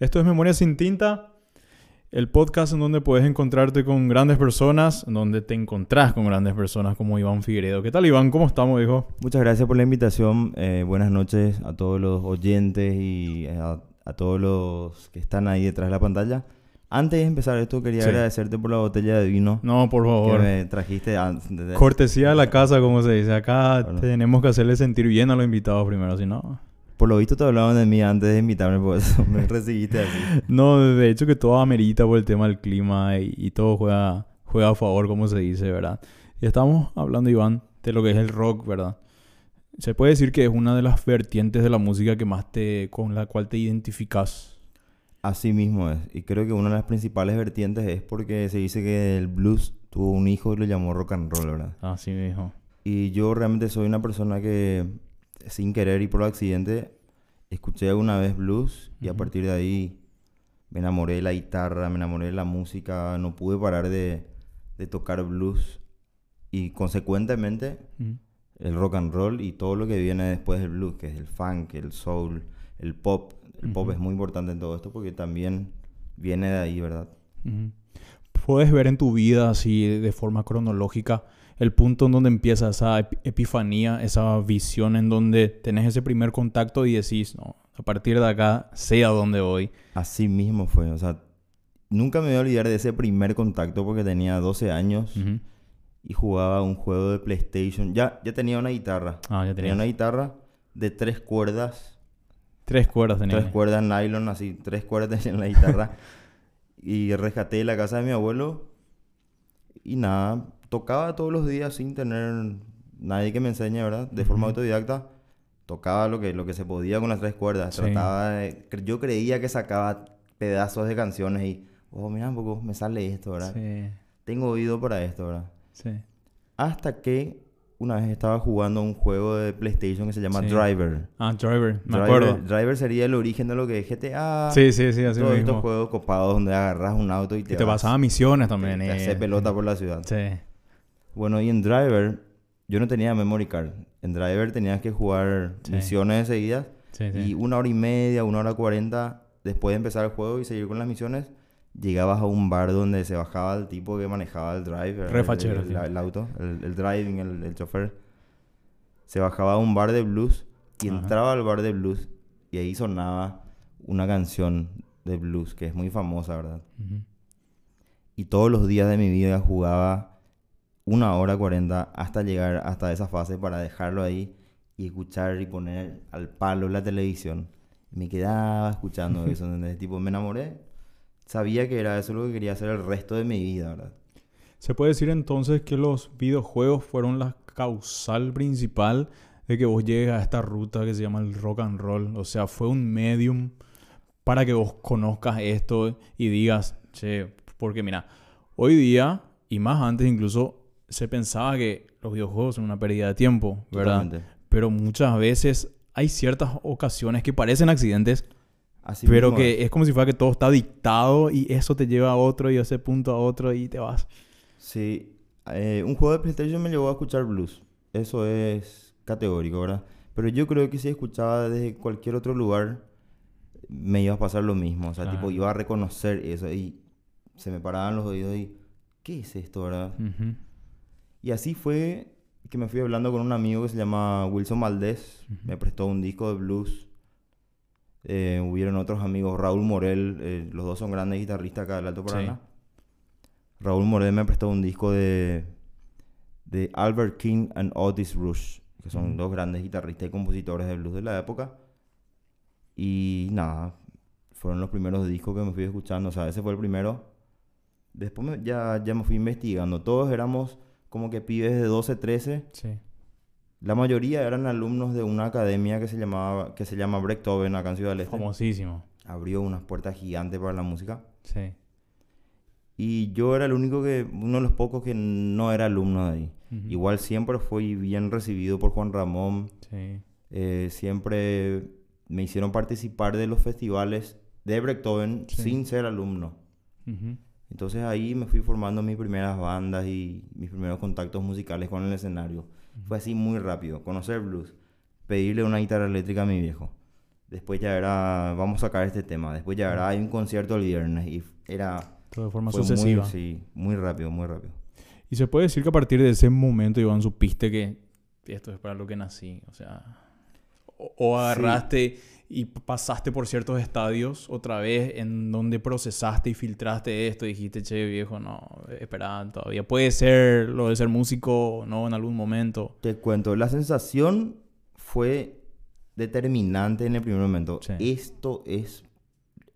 Esto es Memoria sin tinta, el podcast en donde puedes encontrarte con grandes personas, en donde te encontrás con grandes personas como Iván Figueredo. ¿Qué tal Iván? ¿Cómo estamos, hijo? Muchas gracias por la invitación. Eh, buenas noches a todos los oyentes y eh, a, a todos los que están ahí detrás de la pantalla. Antes de empezar esto, quería Sí. agradecerte por la botella de vino No, por que favor. me trajiste antes. de- Cortesía de la casa, como se dice. Acá tenemos que hacerle sentir bien a los invitados primero, si no... Por lo visto te hablaban de mí antes de invitarme, por eso me recibiste así. No, de hecho que todo amerita por el tema del clima y, y todo juega, juega a favor, como se dice, ¿verdad? Y estamos hablando, Iván, de lo que es el rock, ¿verdad? Se puede decir que es una de las vertientes de la música que más te, con la cual te identificas. Así mismo es. Y creo que una de las principales vertientes es porque se dice que el blues tuvo un hijo y lo llamó rock and roll, ¿verdad? Así mismo. Y yo realmente soy una persona que, sin querer y por accidente, escuché alguna vez blues y a partir de ahí me enamoré de la guitarra, me enamoré de la música, no pude parar de, de tocar blues y consecuentemente el rock and roll y todo lo que viene después del blues, que es el funk, el soul, el pop. El pop es muy importante en todo esto porque también viene de ahí, ¿verdad? Puedes ver en tu vida así de forma cronológica el punto en donde empieza esa ep- epifanía, esa visión en donde tenés ese primer contacto y decís, no, a partir de acá sé a dónde voy. Así mismo fue, o sea, nunca me voy a olvidar de ese primer contacto porque tenía 12 años. Y jugaba un juego de PlayStation. Ya, ya tenía una guitarra. Ah, ya Tenía una guitarra de tres cuerdas. Tres cuerdas tenías. Tres cuerdas nylon, así. Tres cuerdas tenía en la guitarra. y rescaté la casa de mi abuelo. Y nada, tocaba todos los días sin tener nadie que me enseñe, ¿verdad? De forma autodidacta. Tocaba lo que, lo que se podía con las tres cuerdas. Sí. Trataba de- Yo creía que sacaba pedazos de canciones y... Oh, mira un poco, me sale esto, ¿verdad? Sí, Tengo oído para esto, ¿verdad? sí. Hasta que una vez estaba jugando un juego de PlayStation que se llama Sí. Driver. Ah, Driver, me Driver, acuerdo. Driver sería el origen de lo que es GTA. Sí, sí, sí, así todos estos juegos copados donde agarras un auto y te, Y te vas, pasaba misiones te, también. te eh. hace pelota por la ciudad. Sí, Bueno, y en Driver yo no tenía memory card. En Driver tenías que jugar Sí. misiones seguidas sí, y sí. una hora y media, una hora cuarenta después de empezar el juego y seguir con las misiones. Llegabas a un bar donde se bajaba el tipo que manejaba el driver, Re el, el- el auto, el, el driving, el, chofer. Se bajaba a un bar de blues y Ajá. entraba al bar de blues y ahí sonaba una canción de blues que es muy famosa, ¿verdad? Ujú. Y todos los días de mi vida jugaba una hora cuarenta hasta llegar hasta esa fase para dejarlo ahí y escuchar y poner al palo la televisión. Me quedaba escuchando eso, ¿entendés? Tipo, me enamoré. Sabía que era eso lo que quería hacer el resto de mi vida, ¿verdad? Se puede decir entonces que los videojuegos fueron la causal principal de que vos llegues a esta ruta que se llama el rock and roll. O sea, fue un medium para que vos conozcas esto y digas, che, porque mira, hoy día, y más antes incluso, se pensaba que los videojuegos son una pérdida de tiempo, ¿verdad? Totalmente. Pero muchas veces hay ciertas ocasiones que parecen accidentes, Así pero mismo que es como si fuera que todo está dictado y eso te lleva a otro y ese punto a otro y te vas. Sí, eh, un juego de PlayStation me llevó a escuchar blues. Eso es categórico, ¿verdad? Pero yo creo que si escuchaba desde cualquier otro lugar, me iba a pasar lo mismo. O sea, tipo, iba a reconocer eso y se me paraban los oídos y, ¿qué es esto, verdad? Ujú. Y así fue que me fui hablando con un amigo que se llama Wilson Valdés. Me prestó un disco de blues. Eh, hubieron otros amigos, Raúl Morel, eh, los dos son grandes guitarristas acá del Alto Sí. Paraná. Raúl Morel me prestó un disco de, de Albert King and Otis Rush, que son dos grandes guitarristas y compositores de blues de la época. Y nada, fueron los primeros discos que me fui escuchando, o sea, ese fue el primero. Después me- ya, ya me fui investigando, todos éramos como que pibes de 12, 13. Sí. La mayoría eran alumnos de una academia que se llamaba que se llama Brechthoven acá en Ciudad del Este. Famosísimo. Abrió unas puertas gigantes para la música. Sí. Y yo era el único que, uno de los pocos que no era alumno de ahí. Igual siempre fui bien recibido por Juan Ramón. Sí. eh, siempre me hicieron participar de los festivales de Brechthoven Sí. sin ser alumno. Ujú. Entonces ahí me fui formando mis primeras bandas y mis primeros contactos musicales con el escenario. Fue así muy rápido. Conocer blues, pedirle una guitarra eléctrica a mi viejo. Después ya era, vamos a sacar este tema. Después ya era, hay un concierto el viernes. Y era... Todo de forma sucesiva. Muy, sí, muy rápido, muy rápido. Y se puede decir que a partir de ese momento, Iván, supiste que esto es para lo que nací. O sea, o, o agarraste y pasaste por ciertos estadios otra vez en donde procesaste y filtraste esto y dijiste, che, viejo, no, espera, todavía puede ser lo de ser músico, no, en algún momento. Te cuento, la sensación fue determinante en el primer momento. Sí. Esto es...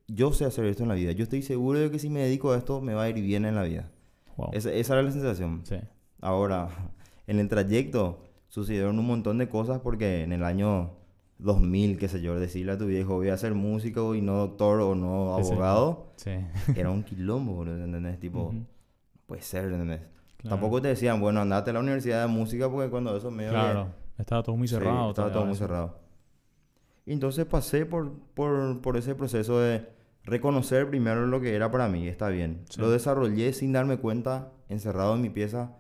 Yo sé hacer esto en la vida. Yo estoy seguro de que si me dedico a esto me va a ir bien en la vida. Wow. Esa, esa era la sensación. Sí. Ahora, en el trayecto sucedieron un montón de cosas porque en el año 2000, qué sé yo, decirle a tu viejo voy a ser músico y no doctor o no abogado, Sí. era un quilombo, ¿entendés? Tipo, Ujú. puede ser, ¿entendés? Claro. Tampoco te decían, bueno, andate a la universidad de música porque cuando eso medio que- Claro, estaba todo muy Sí, cerrado. estaba todavía todo muy cerrado. Y entonces pasé por, por, por ese proceso de reconocer primero lo que era para mí, está bien. Sí. Lo desarrollé sin darme cuenta, encerrado en mi pieza,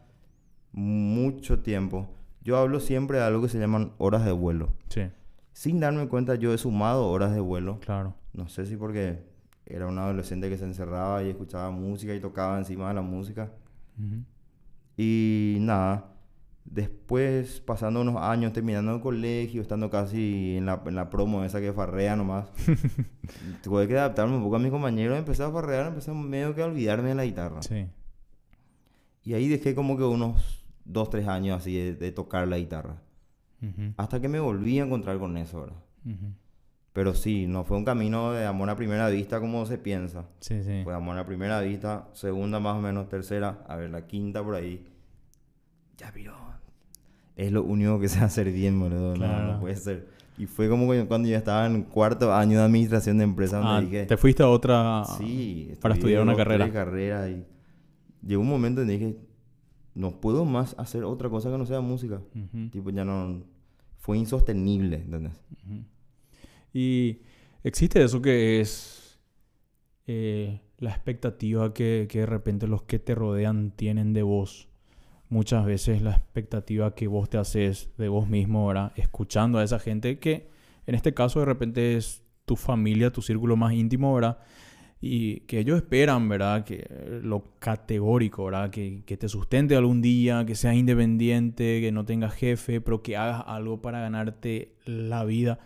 mucho tiempo. Yo hablo siempre de algo que se llaman horas de vuelo. Sí, Sin darme cuenta, yo he sumado horas de vuelo. claro. No sé si porque era un adolescente que se encerraba y escuchaba música y tocaba encima de la música. Y nada, después pasando unos años, terminando el colegio, estando casi en la, en la promo esa que farrea nomás, tuve que adaptarme un poco a mis compañeros, empecé a farrear, empecé medio que a olvidarme de la guitarra. Sí, Y ahí dejé como que unos dos, tres años así de, de tocar la guitarra. Hasta que me volví a encontrar con eso, ¿verdad? Ujú. Pero sí, no fue un camino de amor a primera vista como se piensa. Sí, sí. Fue amor a primera vista, segunda más o menos, tercera, a ver, la quinta por ahí. Ya viró. Es lo único que sé hacer bien, boludo. No, Claro. no puede ser. Y fue como cuando yo estaba en cuarto año de administración de empresa donde Ah, dije... te fuiste a otra... Sí, para estudiar una carrera. tres carreras y llegó un momento en que dije, no puedo más hacer otra cosa que no sea música. Ujú. Tipo, ya no... Fue insostenible, ¿entendés? Y existe eso que es eh, la expectativa que, que de repente los que te rodean tienen de vos. Muchas veces la expectativa que vos te haces de vos mismo, ¿verdad? Escuchando a esa gente que en este caso de repente es tu familia, tu círculo más íntimo, ¿verdad? Y que ellos esperan, ¿verdad? Que lo categórico, ¿verdad? Que, que te sustente algún día, que seas independiente, que no tengas jefe, pero que hagas algo para ganarte la vida.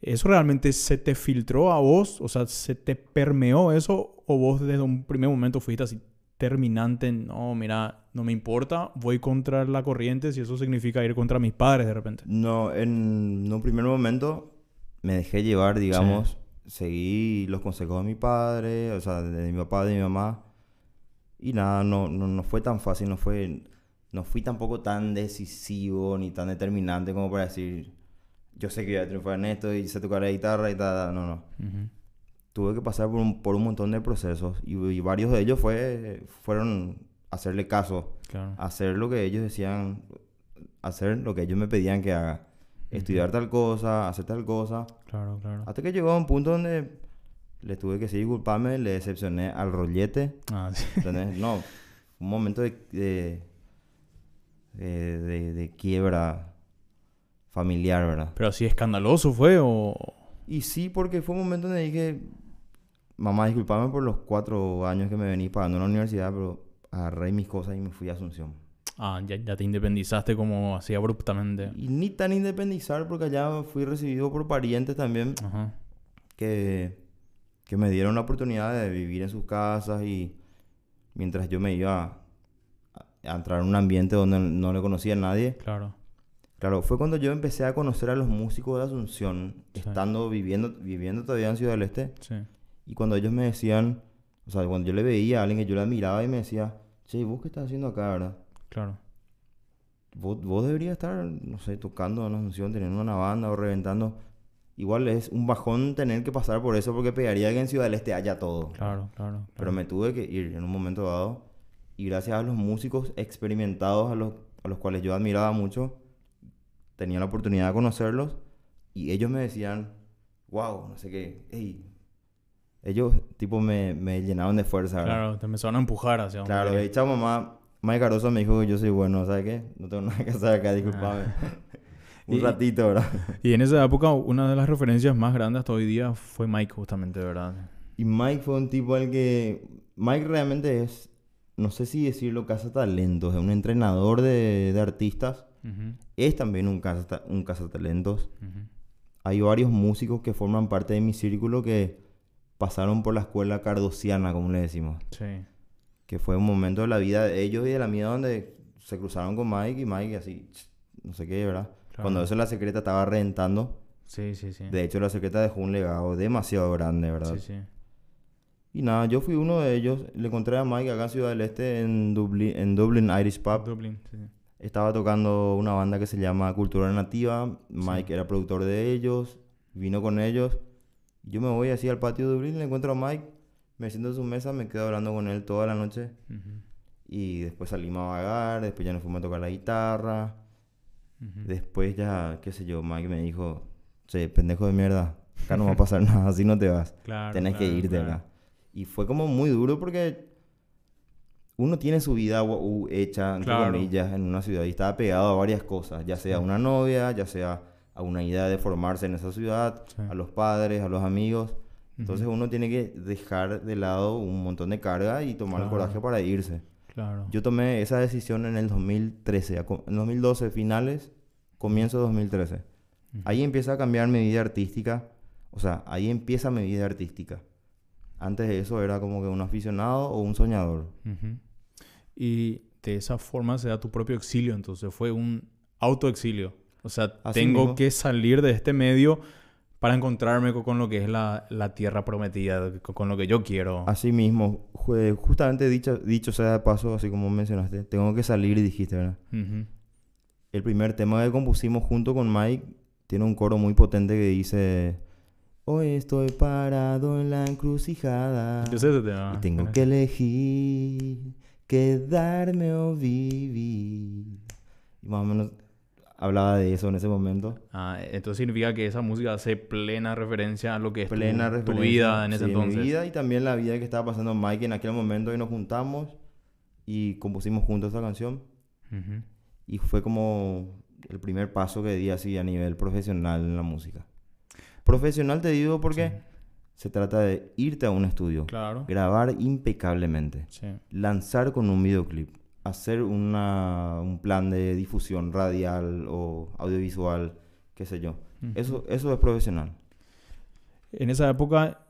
¿Eso realmente se te filtró a vos? O sea, ¿se te permeó eso? ¿O vos desde un primer momento fuiste así terminante? No, mira, no me importa, voy contra la corriente si eso significa ir contra mis padres de repente. No, en un primer momento me dejé llevar, digamos, seguí los consejos de mi padre, o sea, de mi papá, de mi mamá. Y nada, no, no, no fue tan fácil, no fue, no fui tampoco tan decisivo ni tan determinante como para decir, yo sé que voy a triunfar en esto y sé tocar la guitarra y tal, no, no. Ujú. Tuve que pasar por un, por un montón de procesos y, y varios de ellos fue, fueron hacerle caso Claro. hacer lo que ellos decían, hacer lo que ellos me pedían que haga. Estudiar tal cosa, hacer tal cosa. Claro, claro. Hasta que llegó a un punto donde le tuve que decir disculparme, le decepcioné al rollete. Ah, sí. No, un momento de, de, de, de- de quiebra familiar, ¿verdad? Pero así escandaloso fue o... Y sí, porque fue un momento donde dije, mamá, disculpame por los cuatro años que me venís pagando en la universidad, pero agarré mis cosas y me fui a Asunción. Ah, ya, ya te independizaste como así abruptamente. Y ni tan independizar porque allá fui recibido por parientes también Ajá. que, que me dieron la oportunidad de vivir en sus casas y mientras yo me iba a, a entrar en un ambiente donde no le conocía a nadie. Claro. Claro, fue cuando yo empecé a conocer a los músicos de Asunción, Sí. estando viviendo, viviendo todavía en Ciudad del Este. Sí. Y cuando ellos me decían, o sea, cuando yo le veía a alguien que yo le admiraba y me decía, che, ¿y ¿vos qué estás haciendo acá, verdad? Claro. Vos, vos deberías estar, no sé, tocando en Asunción, teniendo una banda o reventando. Igual es un bajón tener que pasar por eso porque pegaría que en Ciudad del Este haya todo. Claro, claro. claro. Pero me tuve que ir en un momento dado. Y gracias a los músicos experimentados a los, a los cuales yo admiraba mucho, tenía la oportunidad de conocerlos. Y ellos me decían, wow, no sé qué, hey. Ellos, tipo, me, me llenaban de fuerza, ¿verdad? Claro, te empezaron a empujar hacia donde Claro, de hecho mamá, Mike Caroso me dijo que yo soy bueno, ¿sabes qué? No tengo nada que hacer acá, disculpame. Un Y- ratito, ¿verdad? Y en esa época, una de las referencias más grandes hasta hoy día fue Mike, justamente, ¿verdad? Y Mike fue un tipo al que... Mike realmente es, no sé si decirlo talentos, es un entrenador de, de artistas. Ujú, Es también un, caza, un cazatalentos. Hay varios músicos que forman parte de mi círculo que pasaron por la escuela cardosiana, como le decimos. Sí. Que fue un momento de la vida de ellos y de la mía donde se cruzaron con Mike y Mike así, no sé qué, ¿verdad? Claro. Cuando eso la secreta estaba reventando. Sí, sí, sí. De hecho, la secreta dejó un legado demasiado grande, ¿verdad? Sí, sí. Y nada, yo fui uno de ellos. Le encontré a Mike acá en Ciudad del Este, en Dublín, en Dublin Irish Pub. Dublín, sí. Estaba tocando una banda que se llama Cultura Nativa. Mike era productor de ellos. Vino con ellos. Yo me voy así al patio de Dublín, le encuentro a Mike. Me siento en su mesa, me quedo hablando con él toda la noche. Y después salimos a vagar, después ya nos fuimos a tocar la guitarra. Después ya, qué sé yo, Mike me dijo, che, pendejo de mierda, acá no va a pasar nada, así no te vas. Claro, Tenés que claro, irte claro. acá. Y fue como muy duro porque uno tiene su vida hecha, entre comillas, en una ciudad y estaba pegado a varias cosas, ya sea a una novia, ya sea a una idea de formarse en esa ciudad, Sí. a los padres, a los amigos. Entonces uno tiene que dejar de lado un montón de carga y tomar el Claro. coraje para irse. Claro. Yo tomé esa decisión en el 2013, a co- en 2012 finales, comienzo de 2013. Ujú. Ahí empieza a cambiar mi vida artística, o sea, ahí empieza mi vida artística. Antes de eso era como que un aficionado o un soñador. Ujú. Y de esa forma se da tu propio exilio, entonces fue un autoexilio. O sea, Así tengo mismo. que salir de este medio para encontrarme co- con, lo que es la, la tierra prometida, co- con, lo que yo quiero. Así mismo, justamente dicho, dicho sea de paso, así como mencionaste, tengo que salir y dijiste, ¿verdad? El primer tema que compusimos junto con Mike tiene un coro muy potente que dice... Hoy estoy parado en la encrucijada. Yo sé ese tema. Y tengo que elegir quedarme o vivir. Y más o menos hablaba de eso en ese momento. Ah, entonces significa que esa música hace plena referencia a lo que es tu- Plena tu, referencia. vida en ese sí, entonces. Mi vida y también la vida que estaba pasando Mike en aquel momento y nos juntamos y compusimos juntos esa canción. Ujú. Y fue como el primer paso que di así a nivel profesional en la música. Profesional te digo porque Sí. se trata de irte a un estudio, Claro. grabar impecablemente. Sí. lanzar con un videoclip, hacer una, un plan de difusión radial o audiovisual, qué sé yo. Eso, eso es profesional. En esa época,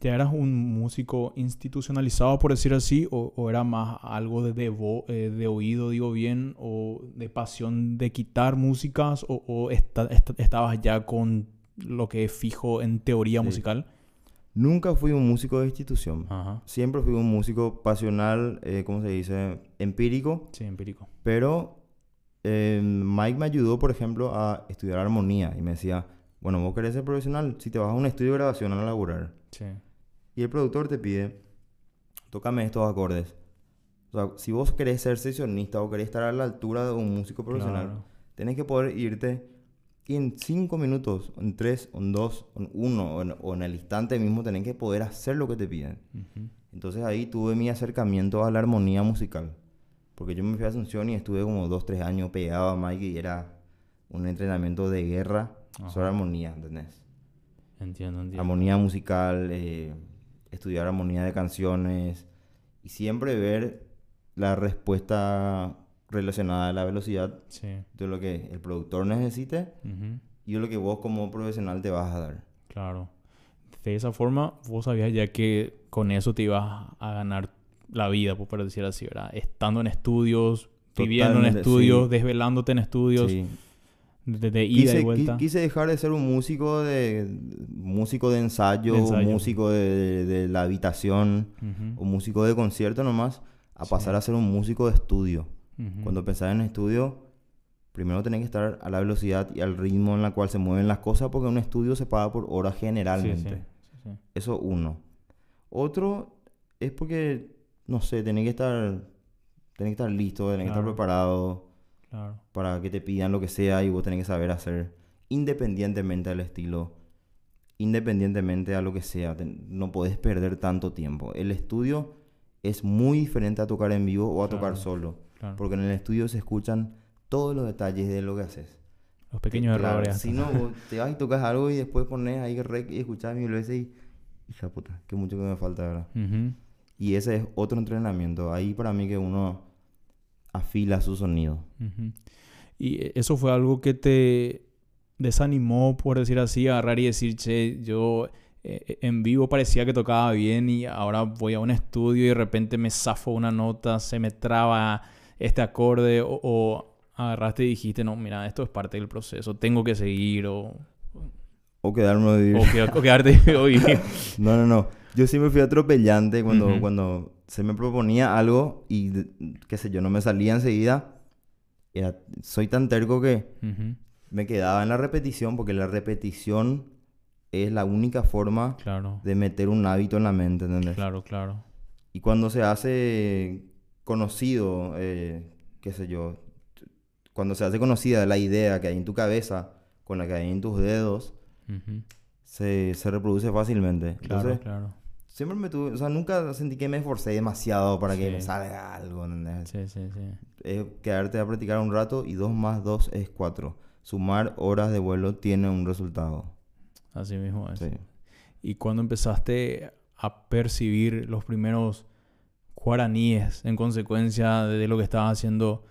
¿ya eras un músico institucionalizado, por decir así? ¿O, o era más algo de, de, vo- eh, de oído, digo bien? ¿O de pasión de quitar músicas? ¿O, o esta- esta- estabas ya con lo que es fijo en teoría Sí. musical? Nunca fui un músico de institución. Ajá. Siempre fui un músico pasional, eh, ¿cómo se dice? Empírico. Sí, empírico. Pero eh, Mike me ayudó, por ejemplo, a estudiar armonía. Y me decía, bueno, vos querés ser profesional, si te vas a un estudio de grabación a laburar. Sí. Y el productor te pide, tócame estos acordes. O sea, si vos querés ser sesionista o querés estar a la altura de un músico profesional, Claro. tenés que poder irte y en cinco minutos, en tres, en dos, en uno, o en, el instante mismo, tenés que poder hacer lo que te piden. Entonces ahí tuve mi acercamiento a la armonía musical. Porque yo me fui a Asunción y estuve como dos, tres años pegado a Mike y era un entrenamiento de guerra sobre Ajá. armonía, ¿entendés? Entiendo, entiendo. armonía musical, eh, estudiar armonía de canciones y siempre ver la respuesta relacionada a la velocidad Sí. de lo que el productor necesite y de lo que vos como profesional te vas a dar. Claro. De esa forma, vos sabías ya que con eso te ibas a ganar la vida, pues, por decir así, ¿verdad? Estando en estudios, viviendo en estudios, sí. desvelándote en estudios, Sí. de, de ida Quise, y vuelta. quise dejar de ser un músico de músico de ensayo, De ensayo. músico de, la habitación, o músico de concierto nomás, a pasar a ser un músico de estudio. Cuando pensás en estudio, primero tenés que estar a la velocidad y al ritmo en la cual se mueven las cosas, porque un estudio se paga por hora generalmente. sí, sí, sí. Eso uno. Otro es porque, no sé, tenés que estar, tenés que estar listo, tenés que estar preparado Claro. para que te pidan lo que sea y vos tenés que saber hacer, independientemente del estilo, independientemente a lo que sea. no podés perder tanto tiempo. El estudio es muy diferente a tocar en vivo o a tocar solo. Claro. Porque en el estudio se escuchan todos los detalles de lo que haces. Los pequeños Claro, errores. Si no, te vas y tocas algo y después pones ahí rec y escuchas mil veces y... Hija puta, qué mucho que me falta, ¿verdad? Ujú. Y ese es otro entrenamiento. Ahí para mí que uno afila su sonido. Ujú. Y eh, eso fue algo que te desanimó, por decir así, agarrar y decir, che, yo eh, en vivo parecía que tocaba bien y ahora voy a un estudio y de repente me zafo una nota, se me traba este acorde o, o agarraste y dijiste, no, mira, esto es parte del proceso, tengo que seguir o, O quedarme a vivir. o, que- o quedarte hoy. No, no, no. Yo siempre fui atropellante cuando, cuando se me proponía algo y, qué sé yo, no me salía enseguida. Era, soy tan terco que me quedaba en la repetición porque la repetición es la única forma Claro, de meter un hábito en la mente, ¿entendés? claro, claro. Y cuando se hace conocido, eh, qué sé yo, cuando se hace conocida la idea que hay en tu cabeza con la que hay en tus dedos, se, se reproduce fácilmente. Claro, Entonces, claro. siempre me tuve, o sea, nunca sentí que me esforcé demasiado para que me salga algo, ¿entendés? Sí, sí, sí. Es quedarte a practicar un rato y dos más dos es cuatro. Sumar horas de vuelo tiene un resultado. Así mismo es. Sí. Y cuando empezaste a percibir los primeros guaraníes en consecuencia de lo que estabas haciendo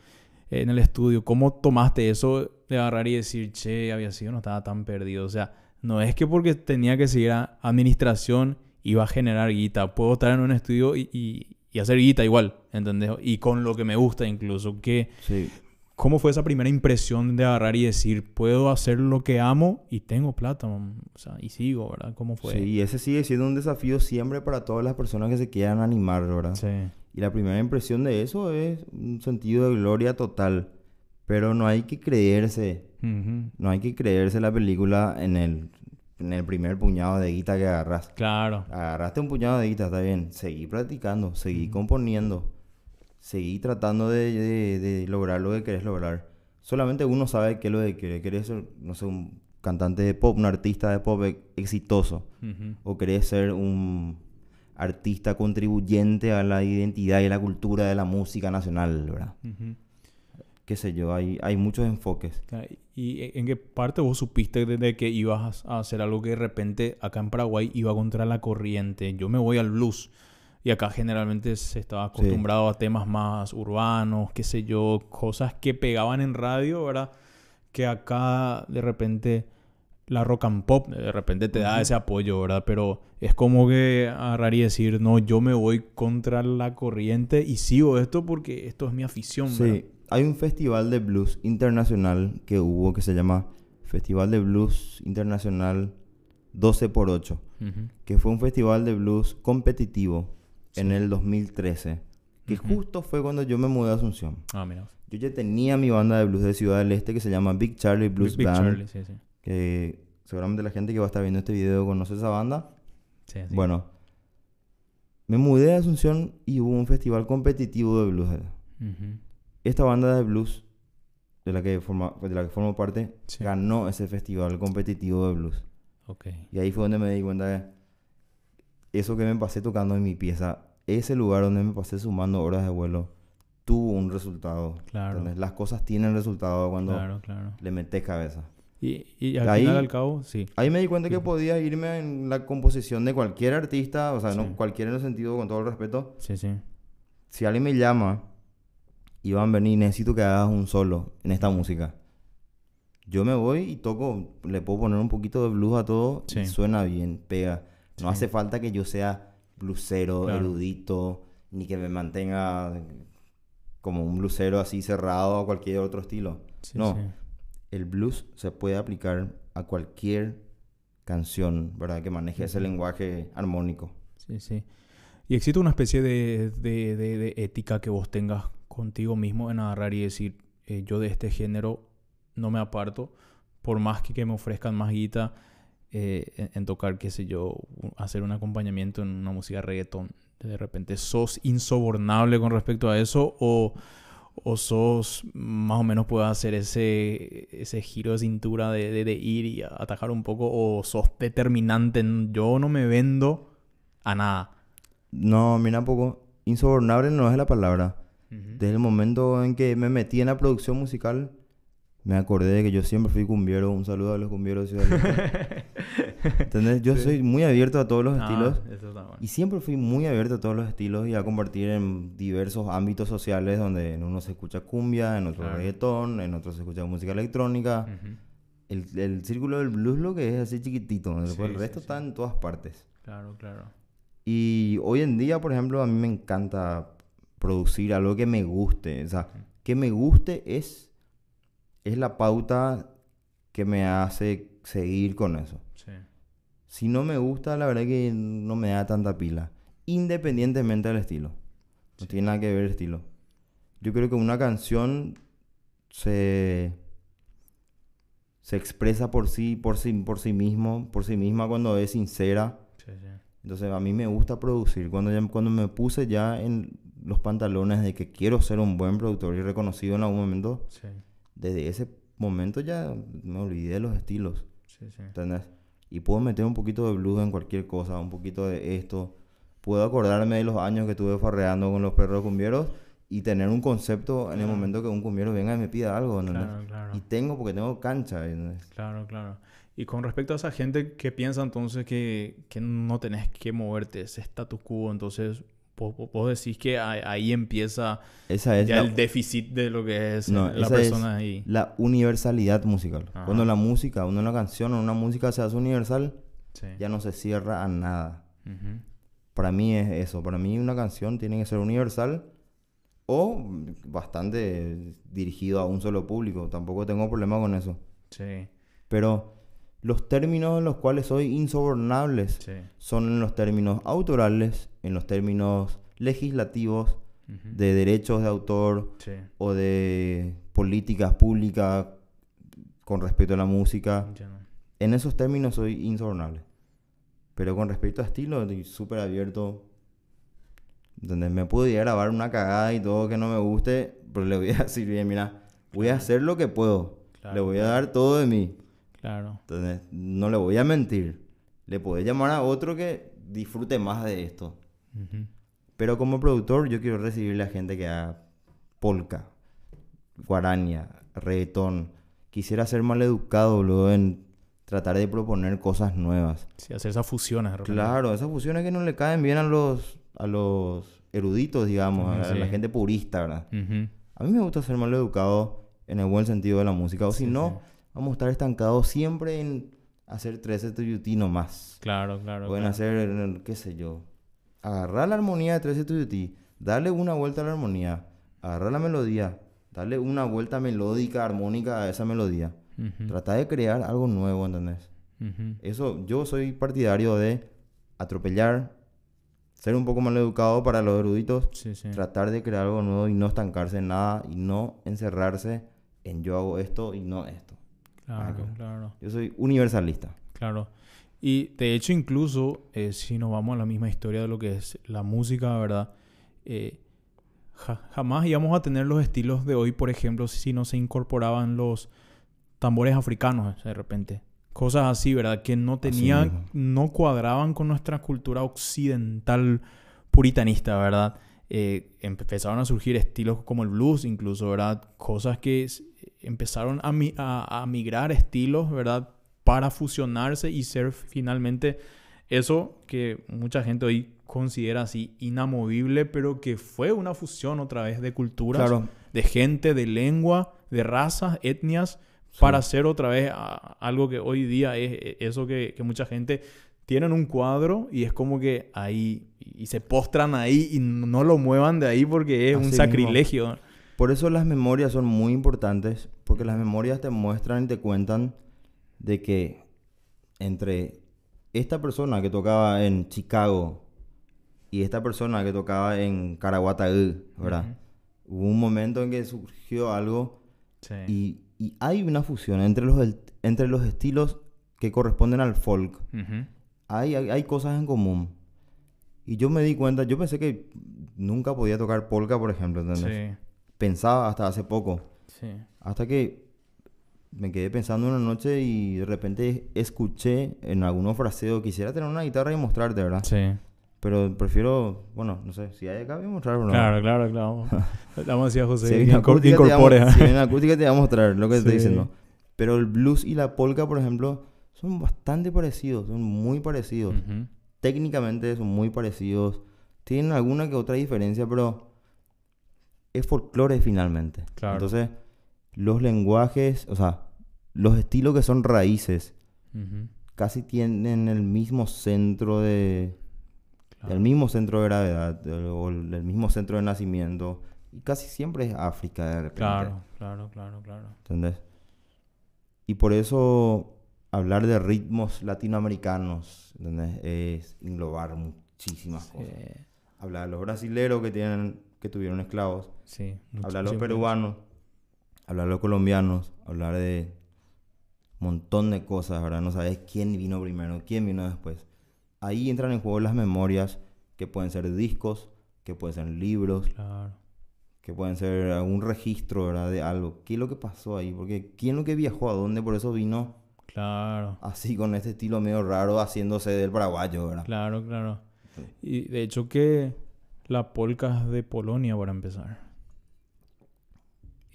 en el estudio, ¿cómo tomaste eso de agarrar y decir, che, había sido, no estaba tan perdido? O sea, no es que porque tenía que seguir a administración iba a generar guita. Puedo estar en un estudio y hacer guita igual, ¿entendés? Y con lo que me gusta incluso. ¿Qué, Sí. ¿Cómo fue esa primera impresión de agarrar y decir, puedo hacer lo que amo y tengo plata? O sea, y sigo, ¿verdad? ¿Cómo fue? Sí, y ese sigue siendo un desafío siempre para todas las personas que se quieran animar, ¿verdad? Sí. Y la primera impresión de eso es un sentido de gloria total. Pero no hay que creerse, no hay que creerse la película en el, en el primer puñado de guita que agarras. Claro. Agarraste un puñado de guita, está bien. Seguí practicando, seguí componiendo, seguí tratando de, de- de lograr lo que querés lograr. Solamente uno sabe qué es lo que quiere. Querés ser, no sé, un cantante de pop, un artista de pop exitoso. O querés ser un artista contribuyente a la identidad y a la cultura de la música nacional, ¿verdad? Ujú. Qué sé yo, hay, hay muchos enfoques. ¿Y en qué parte vos supiste de, de que ibas a hacer algo que de repente acá en Paraguay iba contra la corriente? Yo me voy al blues y acá generalmente se estaba acostumbrado a temas más urbanos, qué sé yo, cosas que pegaban en radio, ¿verdad? Que acá de repente la rock and pop de repente te da ese apoyo, ¿verdad? Pero es como que agarrar y decir, no, yo me voy contra la corriente y sigo esto porque esto es mi afición, ¿verdad? Sí, hay un festival de blues internacional que hubo que se llama Festival de Blues Internacional 12 por 8 Ujú. que fue un festival de blues competitivo en el 2013, que Ujú. justo fue cuando yo me mudé a Asunción. Ah, mira. Yo ya tenía mi banda de blues de Ciudad del Este que se llama Big Charlie Blues Big Band, Charlie, sí, sí. que seguramente la gente que va a estar viendo este video conoce esa banda. Sí, sí. Bueno, me mudé a Asunción y hubo un festival competitivo de blues. Esta banda de blues de la que forma, de la que formo parte Sí. ganó ese festival competitivo de blues. Ok. Y ahí fue donde me di cuenta que eso que me pasé tocando en mi pieza, ese lugar donde me pasé sumando horas de vuelo, tuvo un resultado. Claro. ¿entendés? Las cosas tienen resultado cuando Claro, claro. le metes cabeza. Y, y al Ahí- final al cabo, sí. Ahí me di cuenta que podía irme en la composición de cualquier artista, o sea, Sí. no cualquiera en el sentido, con todo el respeto. Sí, sí. Si alguien me llama, Iván, vení, necesito que hagas un solo en esta música. Yo me voy y toco, le puedo poner un poquito de blues a todo Sí. y suena bien, pega. No Sí. hace falta que yo sea blusero, Claro. erudito, ni que me mantenga como un blusero así cerrado a cualquier otro estilo. sí, no, sí. el blues se puede aplicar a cualquier canción, ¿verdad? Que maneje ese lenguaje armónico. Sí, sí. Y existe una especie de, de- de- de ética que vos tengas contigo mismo en agarrar y decir, eh, yo de este género no me aparto, por más que, que me ofrezcan más guita eh, en, tocar, qué sé yo, hacer un acompañamiento en una música reggaetón. De repente, ¿sos insobornable con respecto a eso o, o sos más o menos puedes hacer ese, ese giro de cintura de, de- de ir y atajar un poco o sos determinante yo no me vendo a nada? No, mira poco. Insobornable no es la palabra. Desde el momento en que me metí en la producción musical, me acordé de que yo siempre fui cumbiero. Un saludo a los cumbieros ¿Entendés? Yo Sí. soy muy abierto a todos los Ah, estilos. eso está bueno. Y siempre fui muy abierto a todos los estilos y a compartir en diversos ámbitos sociales donde en uno se escucha cumbia, en otro Claro. reggaetón, en otro se escucha música electrónica. El, el círculo del blues lo que es así chiquitito, después Sí, el resto sí. está en todas partes. Claro, claro. Y hoy en día, por ejemplo, a mí me encanta producir algo que me guste. O sea, que me guste es, es la pauta que me hace seguir con eso. Si no me gusta, la verdad que no me da tanta pila. Independientemente del estilo. No Sí. tiene nada que ver el estilo. Yo creo que una canción se, se expresa por sí, por sí, por sí mismo, por sí misma cuando es sincera. Sí, sí. Entonces a mí me gusta producir. Cuando, ya- cuando me puse ya en los pantalones de que quiero ser un buen productor y reconocido en algún momento, Sí, desde ese momento ya me olvidé de los estilos. sí, sí. ¿Entendés? Y puedo meter un poquito de blues en cualquier cosa, un poquito de esto. Puedo acordarme de los años que estuve farreando con los perros cumbieros y tener un concepto en el Claro. momento que un cumbiero venga y me pida algo, ¿entendés? Claro, claro. Y tengo porque tengo cancha, ¿entendés? Claro, claro. Y con respecto a esa gente que piensa entonces que, que no tenés que moverte, ese status quo, entonces vos, decís que ahí, empieza Esa es ya la, el déficit de lo que es No, la es persona ahí. la universalidad musical. Ajá. Cuando la música, una canción o una música se hace universal, Sí. ya no se cierra a nada. Para mí es eso. Para mí una canción tiene que ser universal o bastante dirigido a un solo público. Tampoco tengo problema con eso. Sí, Pero los términos en los cuales soy insobornables sí. son en los términos autorales, en los términos legislativos, de derechos de autor Sí, o de políticas públicas con respecto a la música. entiendo. En esos términos soy insobornable. Pero con respecto a estilo, estoy súper abierto. Donde me puedo a grabar una cagada y todo que no me guste, pero le voy a decir bien, mira, voy a hacer lo que puedo. Claro, le voy a dar todo de mí. Claro. Entonces, no le voy a mentir. Le podés llamar a otro que disfrute más de esto. Pero como productor, yo quiero recibirle a gente que haga polka, guaraña, reggaetón. Quisiera ser maleducado luego en tratar de proponer cosas nuevas. Sí, hacer esas fusiones. Claro, esas fusiones que no le caen bien a los, a los eruditos, digamos, a, la gente purista, ¿verdad? A mí me gusta ser maleducado en el buen sentido de la música. O si no. Vamos a estar estancados siempre en hacer 13 tuyutí nomás. Claro, claro. Pueden claro. hacer, qué sé yo, agarrar la armonía de 13 tuyutí, darle una vuelta a la armonía, agarrar la melodía, darle una vuelta melódica, armónica a esa melodía. Ujú. Tratar de crear algo nuevo, ¿entendés? Eso, yo soy partidario de atropellar, ser un poco mal educado para los eruditos, Sí, sí. tratar de crear algo nuevo y no estancarse en nada y no encerrarse en yo hago esto y no esto. Claro, Claro. claro. Yo soy universalista. Claro. Y de hecho, incluso eh, si nos vamos a la misma historia de lo que es la música, ¿verdad? Eh, ja- jamás íbamos a tener los estilos de hoy, por ejemplo, si no se incorporaban los tambores africanos de repente. Cosas así, ¿verdad? Que no tenían, no cuadraban con nuestra cultura occidental puritanista, ¿verdad? Eh, empezaron a surgir estilos como el blues, incluso, ¿verdad? Cosas que empezaron a, mi- a, a migrar estilos, ¿verdad? Para fusionarse y ser finalmente eso que mucha gente hoy considera así inamovible, pero que fue una fusión otra vez de culturas, Claro, de gente, de lengua, de razas, etnias, Sí. para hacer otra vez algo que hoy día es eh, eso que, que mucha gente tiene en un cuadro y es como que ahí y se postran ahí y no lo muevan de ahí porque es Así un mismo. sacrilegio. Por eso las memorias son muy importantes, porque las memorias te muestran y te cuentan de que entre esta persona que tocaba en Chicago y esta persona que tocaba en Caraguatagü, ¿verdad? Hubo un momento en que surgió algo Sí. y, y hay una fusión entre los, entre los estilos que corresponden al folk. Ujú. Hay, hay, hay cosas en común. Y yo me di cuenta, yo pensé que nunca podía tocar polka, por ejemplo, ¿entendés? Sí, Pensaba hasta hace poco. sí. Hasta que me quedé pensando una noche y de repente escuché en algunos fraseos, quisiera tener una guitarra y mostrarte, ¿verdad? Sí. Pero prefiero, bueno, no sé, si hay acá voy a mostrar o no. Claro, claro, claro. Vamos a decir a José Si hay que una incor- acústica, te incorpore. vamos- si hay una acústica te voy a mostrar lo que te estoy Sí. diciendo. Pero el blues y la polka, por ejemplo, son bastante parecidos, son muy parecidos. Técnicamente son muy parecidos. Tienen alguna que otra diferencia, pero es folclore finalmente. Claro. Entonces, los lenguajes, o sea, los estilos que son raíces, casi tienen el mismo centro de, Claro. el mismo centro de gravedad o el, el mismo centro de nacimiento y casi siempre es África de repente, Claro, claro, claro, claro. ¿entendés? Y por eso hablar de ritmos latinoamericanos ¿entendés? es englobar muchísimas cosas. Hablar de los brasileros que tienen que tuvieron esclavos, sí. hablar de los peruanos, hablar de los colombianos, hablar de un montón de cosas, ¿verdad? No sabes quién vino primero, quién vino después. Ahí entran en juego las memorias, que pueden ser discos, que pueden ser libros, Claro. que pueden ser algún registro, ¿verdad? De algo. ¿Qué es lo que pasó ahí? Porque ¿quién es lo que viajó a dónde? Por eso vino Claro. así con este estilo medio raro haciéndose del paraguayo, ¿verdad? Claro, claro. Y de hecho que la polka es de Polonia para empezar.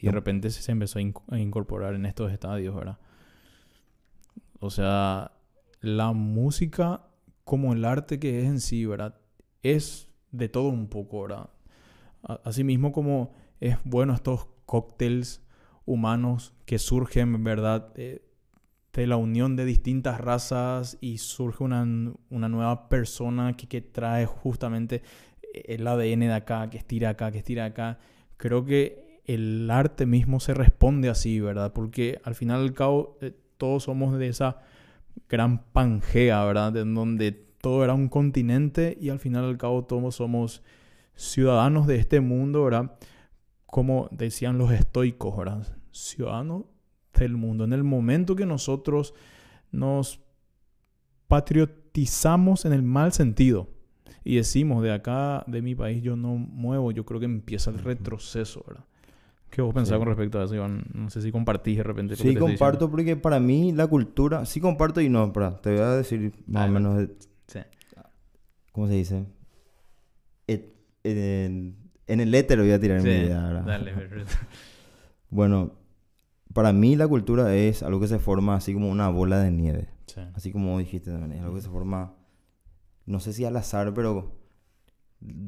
Y de repente se empezó a, inc- a incorporar en estos estadios, ¿verdad? O sea, la música como el arte que es en sí, ¿verdad? Es de todo un poco, ¿verdad? Asimismo como es bueno estos cócteles humanos que surgen, ¿verdad? De, de la unión de distintas razas y surge una, una nueva persona que, que trae justamente el ADN de acá, que estira acá, que estira acá. Creo que el arte mismo se responde así, ¿verdad? Porque al final al cabo eh, todos somos de esa gran Pangea, ¿verdad? En donde todo era un continente y al final al cabo todos somos ciudadanos de este mundo, ¿verdad? Como decían los estoicos, ¿verdad? Ciudadanos del mundo. En el momento que nosotros nos patriotizamos en el mal sentido y decimos de acá, de mi país, yo no muevo, yo creo que empieza el retroceso, ¿verdad? ¿Qué vos pensás Sí. con respecto a eso, Iván? No sé si compartís de repente. Sí, comparto porque para mí la cultura, sí comparto y no, espera, te voy a decir más o menos, de- Sí. ¿cómo se dice? Et- en, en el éter voy a tirar mi Sí, idea, ¿verdad? Dale, perfecto. Bueno, para mí la cultura es algo que se forma así como una bola de nieve, Sí. así como dijiste también, es algo que se forma, no sé si al azar, pero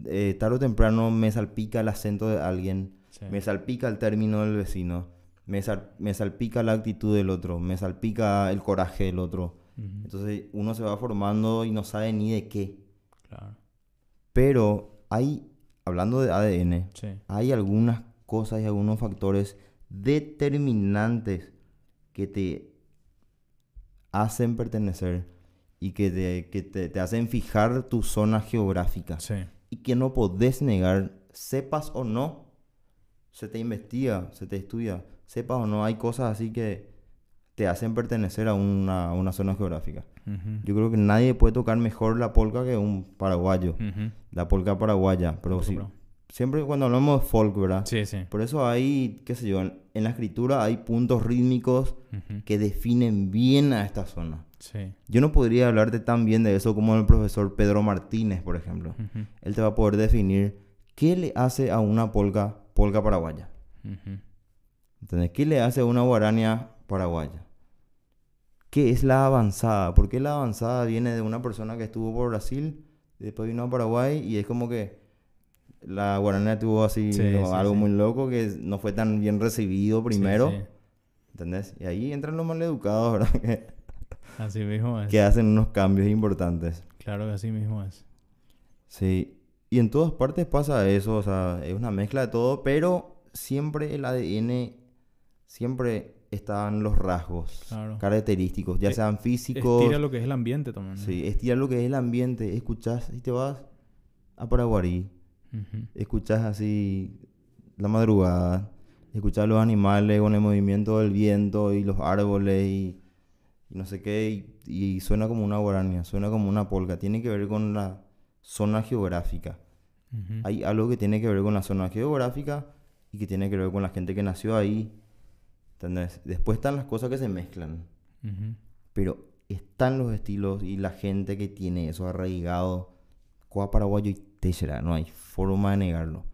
eh, tarde o temprano me salpica el acento de alguien, Sí. me salpica el término del vecino, me, sal- me salpica la actitud del otro, me salpica el coraje del otro. Ujú, Entonces uno se va formando y no sabe ni de qué. Claro. Pero hay, hablando de ADN, Sí. hay algunas cosas y algunos factores determinantes que te hacen pertenecer y que, te, que te, te hacen fijar tu zona geográfica. Sí. y que no podés negar, sepas o no, se te investiga, se te estudia, sepas o no, hay cosas así que te hacen pertenecer a una, a una zona geográfica. Yo creo que nadie puede tocar mejor la polka que un paraguayo, la polka paraguaya, pero sí, Pero- siempre cuando hablamos de folk, ¿verdad? Sí, sí. Por eso hay, qué sé yo, en, en la escritura hay puntos rítmicos que definen bien a esta zona. Sí. Yo no podría hablarte tan bien de eso como el profesor Pedro Martínez, por ejemplo. Él te va a poder definir qué le hace a una polka, polka paraguaya. ujú. ¿Entendés? ¿Qué le hace a una guarania paraguaya? ¿Qué es la avanzada? ¿Por qué la avanzada viene de una persona que estuvo por Brasil, y después vino a Paraguay y es como que la guarania tuvo así Sí, no, sí, algo sí. muy loco que no fue tan bien recibido primero? ¿Entendés? Y ahí entran los maleducados, ¿verdad? Que, Así mismo es. que hacen unos cambios importantes. Claro que así mismo es. Sí. Y en todas partes pasa eso, o sea, es una mezcla de todo, pero siempre el ADN, siempre están los rasgos Claro. característicos, ya Eh, sean físicos. Estira lo que es el ambiente también. ¿no? Sí, estira lo que es el ambiente. Escuchás y te vas a Paraguarí, Ujú. escuchás así la madrugada, escuchás los animales con el movimiento del viento y los árboles y, y no sé qué, y, y suena como una guarania, suena como una polca. Tiene que ver con la zona geográfica. Hay algo que tiene que ver con la zona geográfica y que tiene que ver con la gente que nació ahí. ¿Entendés? Después están las cosas que se mezclan. Pero están los estilos y la gente que tiene eso arraigado Coa paraguayo y techera, no hay forma de negarlo.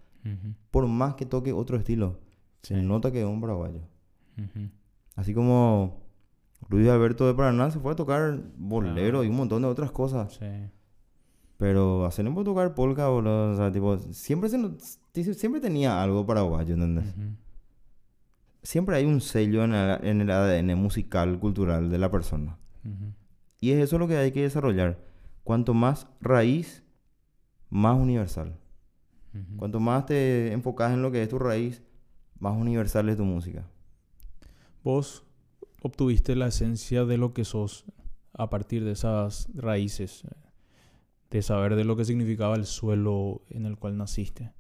Por más que toque otro estilo, Sí. se nota que es un paraguayo. Así como Luis Alberto de Paraná se fue a tocar bolero y un montón de otras cosas. Sí. Pero hacer puede tocar polka, boludo. O sea, tipo, siempre, se, siempre tenía algo paraguayo, ¿entendés? Ujú. Siempre hay un sello en el, en el ADN musical, cultural de la persona. Ujú. Y es eso lo que hay que desarrollar. Cuanto más raíz, más universal. Cuanto más te enfocas en lo que es tu raíz, más universal es tu música. Vos obtuviste la esencia de lo que sos a partir de esas raíces, de saber de lo que significaba el suelo en el cual naciste.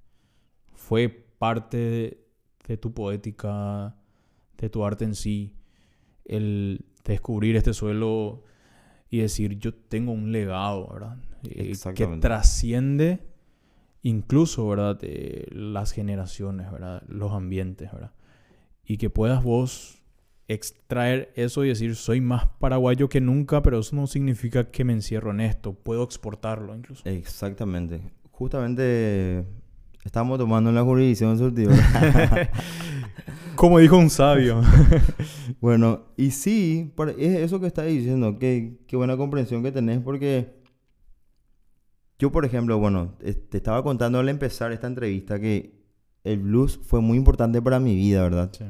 Fue parte de, de tu poética, de tu arte en sí, el descubrir este suelo y decir, yo tengo un legado, ¿verdad? Eh, que trasciende incluso, ¿verdad? Eh, las generaciones, ¿verdad? Los ambientes, ¿verdad? Y que puedas vos extraer eso y decir, soy más paraguayo que nunca, pero eso no significa que me encierro en esto. Puedo exportarlo incluso. Exactamente. Justamente estamos tomando la jurisdicción surtidora. Como dijo un sabio. bueno, y sí, eso que estás diciendo. Qué, qué buena comprensión que tenés porque yo, por ejemplo, bueno, te estaba contando al empezar esta entrevista que el blues fue muy importante para mi vida, ¿verdad? Sí.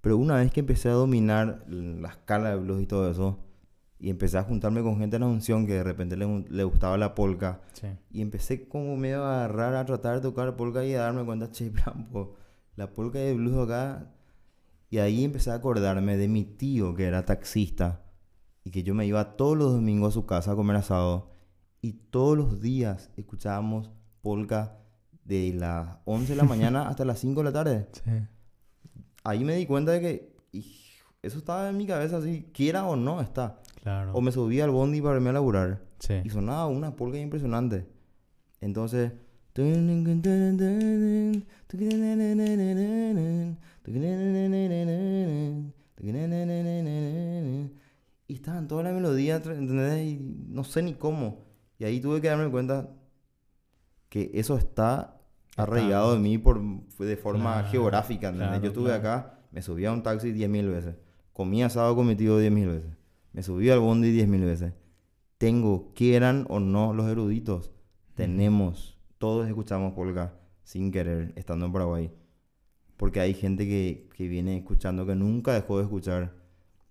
Pero una vez que empecé a dominar la escala de blues y todo eso, y empecé a juntarme con gente en la unción que de repente le, le gustaba la polka, Sí. y empecé como medio a agarrar, a tratar de tocar polka y a darme cuenta, che, Brampo, la polka de blues acá. Y ahí empecé a acordarme de mi tío que era taxista y que yo me iba todos los domingos a su casa a comer asado y todos los días escuchábamos polka de las 11 de la mañana hasta las 5 de la tarde. Sí. Ahí me di cuenta de que eso estaba en mi cabeza así, quiera o no está. Claro. O me subía al bondi para irme a laburar. Sí. Y sonaba una polka impresionante. Entonces. Y estaban toda la melodía, ¿entendés? Y no sé ni cómo. Y ahí tuve que darme cuenta que eso está arraigado en mí por, de forma Claro, geográfica, Yo estuve claro. acá, me subía a un taxi 10.000 veces. Comía asado con mi tío 10.000 veces. Me subí al bondi 10.000 veces. Tengo, quieran o no los eruditos, tenemos, todos escuchamos polka sin querer, estando en Paraguay. Porque hay gente que, que viene escuchando que nunca dejó de escuchar.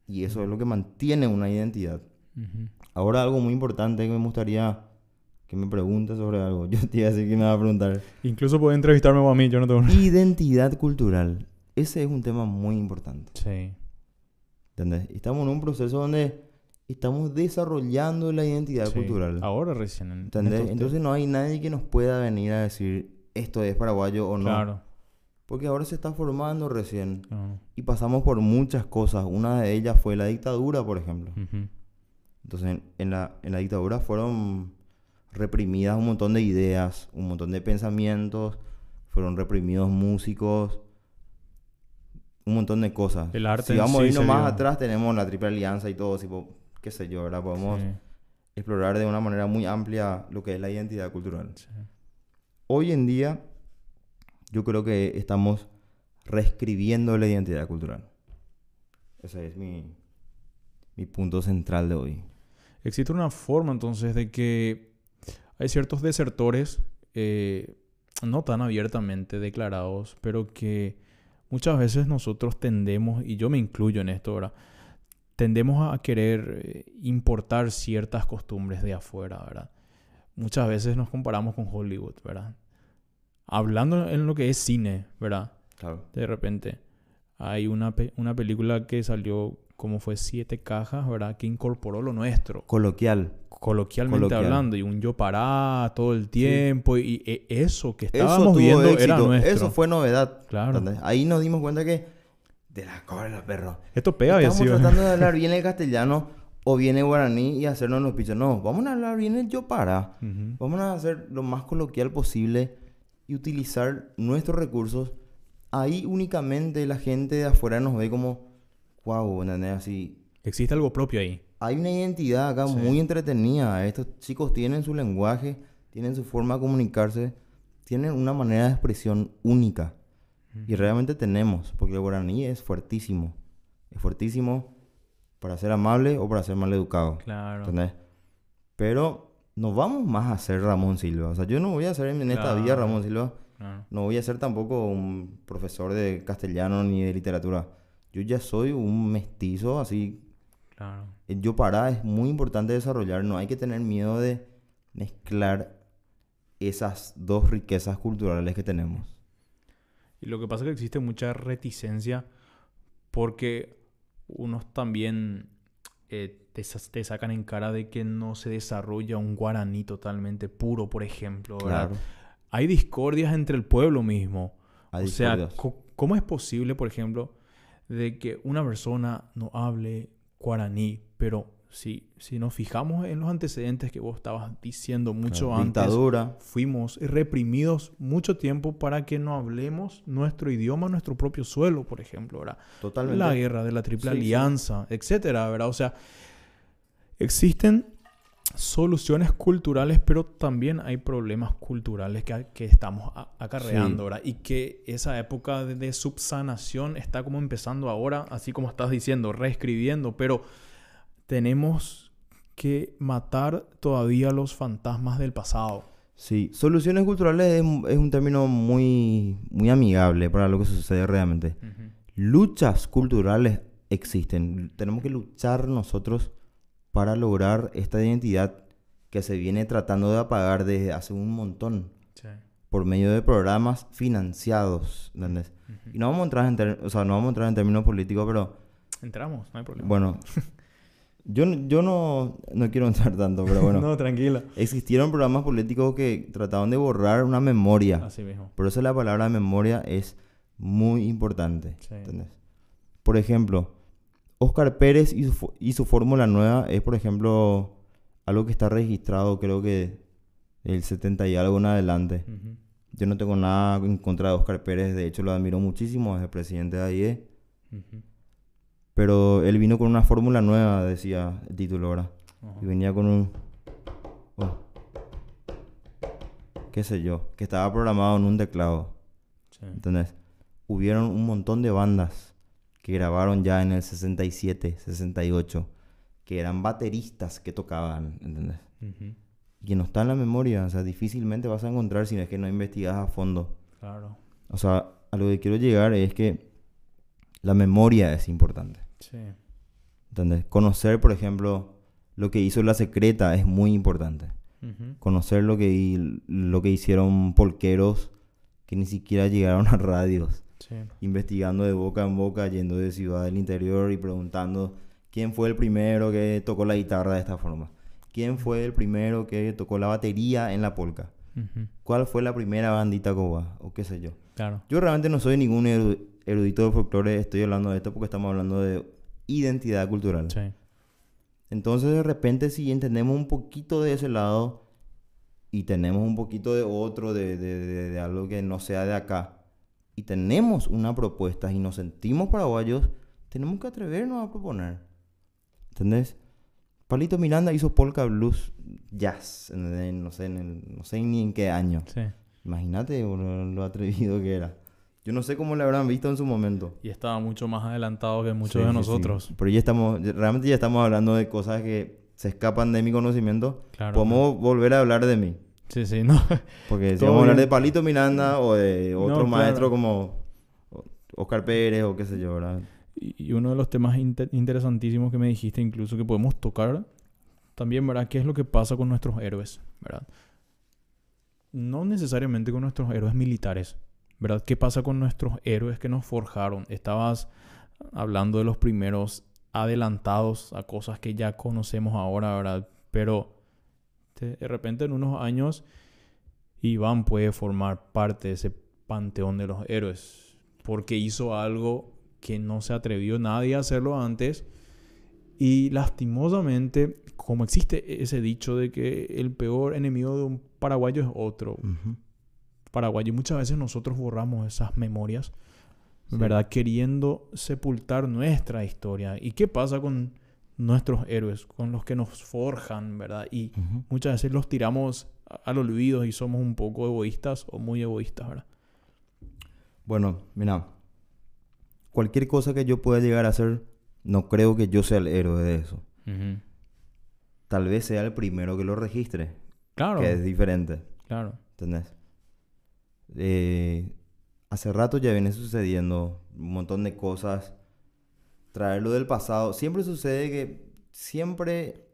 Y eso es lo que mantiene una identidad. Ujú. Ahora algo muy importante que me gustaría que me preguntes sobre algo. Yo te iba a decir que me va a preguntar. Incluso puede entrevistarme a mí, yo no tengo... Identidad cultural. Ese es un tema muy importante. Sí. ¿Entendés? Estamos en un proceso donde estamos desarrollando la identidad sí. cultural. Ahora recién. en- en ¿Entendés? estos Entonces no hay nadie que nos pueda venir a decir esto es paraguayo o no. Claro. Porque ahora se está formando recién. claro. Y pasamos por muchas cosas. Una de ellas fue la dictadura, por ejemplo. Ujú. Entonces en, la, en la dictadura fueron reprimidas un montón de ideas, un montón de pensamientos. Fueron reprimidos músicos. Un montón de cosas. El arte Si vamos a sí irnos se más atrás, tenemos la Triple Alianza y todo, tipo, qué sé yo, ¿verdad? Podemos Sí, explorar de una manera muy amplia lo que es la identidad cultural. sí. Hoy en día, yo creo que estamos reescribiendo la identidad cultural. Ese es mi, mi punto central de hoy. Existe una forma entonces de que hay ciertos desertores, eh, no tan abiertamente declarados, pero que muchas veces nosotros tendemos, y yo me incluyo en esto ahora, tendemos a querer eh, importar ciertas costumbres de afuera, ¿verdad? Muchas veces nos comparamos con Hollywood, ¿verdad? Hablando en lo que es cine, ¿verdad? Claro. de repente hay una, pe- una película que salió como fue siete cajas, ¿verdad? Que incorporó lo nuestro, Coloquial. coloquialmente Coloquial. hablando, y un yo pará todo el tiempo, y, e- eso que Eso estábamos tuvo viendo era nuestro. Eso fue novedad. Claro. ¿entendés? Ahí nos dimos cuenta que... De la cola, perro. Esto pega y Estamos tratando de hablar bien el castellano o bien el guaraní y hacernos los pichos. No, vamos a hablar bien el yo para. Ujú. Vamos a hacer lo más coloquial posible y utilizar nuestros recursos. Ahí únicamente la gente de afuera nos ve como, wow, ¿entendés? Así. Existe algo propio ahí. Hay una identidad acá Sí. muy entretenida. Estos chicos tienen su lenguaje, tienen su forma de comunicarse, tienen una manera de expresión única. Y realmente tenemos, porque el guaraní es fuertísimo. Es fuertísimo para ser amable o para ser mal educado. Claro. ¿Entendés? Pero no vamos más a ser Ramón Silva. O sea, yo no voy a ser en esta vida Claro. Ramón Silva. claro. No voy a ser tampoco un profesor de castellano ni de literatura. Yo ya soy un mestizo, así. Claro. El yo para es muy importante desarrollar. No hay que tener miedo de mezclar esas dos riquezas culturales que tenemos. Y lo que pasa es que existe mucha reticencia porque unos también eh, te, te sacan en cara de que no se desarrolla un guaraní totalmente puro, por ejemplo. ¿verdad? Claro. Hay discordias entre el pueblo mismo. Hay o sea, ¿cómo es posible, por ejemplo, de que una persona no hable guaraní, pero si, si nos fijamos en los antecedentes que vos estabas diciendo mucho antes, Dictadura. fuimos reprimidos mucho tiempo para que no hablemos nuestro idioma, nuestro propio suelo, por ejemplo, ¿verdad? Totalmente. La guerra de la Triple Sí, sí. Alianza, etcétera, ¿verdad? O sea, existen soluciones culturales, pero también hay problemas culturales que, que estamos acarreando, Sí. ¿verdad? Y que esa época de, de subsanación está como empezando ahora, así como estás diciendo, reescribiendo, pero tenemos que matar todavía los fantasmas del pasado. Sí, soluciones culturales es, un- es un término muy, muy amigable para lo que sucede realmente. Luchas culturales existen. Tenemos que luchar nosotros para lograr esta identidad que se viene tratando de apagar desde hace un montón Sí. por medio de programas financiados, ¿entendés? Y no vamos a entrar en, ter- o sea, no vamos a entrar en términos políticos, pero Entramos, no hay problema. bueno, yo, no- yo no, no quiero entrar tanto, pero bueno, no, tranquila. existieron programas políticos que trataban de borrar una memoria. Así mismo. Por eso la palabra memoria es muy importante. Sí. ¿entendés? Por ejemplo, Oscar Pérez y su, fo- y su fórmula nueva es, por ejemplo, algo que está registrado, creo que el 70 y algo en adelante. Yo no tengo nada en contra de Oscar Pérez, de hecho lo admiro muchísimo, es el presidente de AIE. Ujú. Pero él vino con una fórmula nueva, decía el título ahora. Y venía con un... oh, qué sé yo, que estaba programado en un teclado. Sí. ¿Entendés? Hubieron un montón de bandas que grabaron ya en el 67, 68, que eran bateristas que tocaban, ¿entendés? Y que no está en la memoria, o sea, difícilmente vas a encontrar si no es que no investigas a fondo. Claro. O sea, a lo que quiero llegar es que la memoria es importante, Sí. ¿entendés? Conocer, por ejemplo, lo que hizo La Secreta es muy importante. Ujú. Conocer lo que, lo que hicieron polqueros que ni siquiera llegaron a radios. Sí. investigando de boca en boca, yendo de ciudad del interior y preguntando quién fue el primero que tocó la guitarra de esta forma. ¿Quién fue el primero que tocó la batería en la polca? ¿Cuál fue la primera bandita coba? O qué sé yo. Claro. Yo realmente no soy ningún eru- erudito de folclore, estoy hablando de esto porque estamos hablando de identidad cultural. Sí. Entonces de repente si entendemos un poquito de ese lado y tenemos un poquito de otro, de, de- de- de algo que no sea de acá, y tenemos una propuesta y nos sentimos paraguayos, tenemos que atrevernos a proponer. ¿Entendés? Palito Miranda hizo polka blues jazz, en no, sé, en el- no sé ni en qué año. Sí. Imagínate lo atrevido que era. Yo no sé cómo le habrán visto en su momento. Y estaba mucho más adelantado que muchos Sí, de sí, nosotros. Pero ya estamos, realmente ya estamos hablando de cosas que se escapan de mi conocimiento. Claro. Podemos volver a hablar de mí. Sí, sí, no. Porque si vamos a hablar de Palito Miranda o de otro No, maestro claro. como Oscar Pérez o qué sé yo, ¿verdad? Y uno de los temas inte- interesantísimos que me dijiste, incluso que podemos tocar también, ¿verdad? ¿Qué es lo que pasa con nuestros héroes, ¿verdad? No necesariamente con nuestros héroes militares, ¿verdad? ¿Qué pasa con nuestros héroes que nos forjaron? Estabas hablando de los primeros adelantados a cosas que ya conocemos ahora, ¿verdad? Pero de de repente en unos años Iván puede formar parte de ese panteón de los héroes porque hizo algo que no se atrevió nadie a hacerlo antes y lastimosamente como existe ese dicho de que el peor enemigo de un paraguayo es otro paraguayo y muchas veces nosotros borramos esas memorias Sí. ¿verdad? Queriendo sepultar nuestra historia. ¿Y qué pasa con nuestros héroes, con los que nos forjan, ¿verdad? Y muchas veces los tiramos a- al olvido y somos un poco egoístas o muy egoístas, ¿verdad? Bueno, mira, cualquier cosa que yo pueda llegar a hacer, no creo que yo sea el héroe de eso. Tal vez sea el primero que lo registre, Claro, que es diferente, claro. ¿entendés? Eh, hace rato ya viene sucediendo un montón de cosas. Traerlo del pasado. Siempre sucede que siempre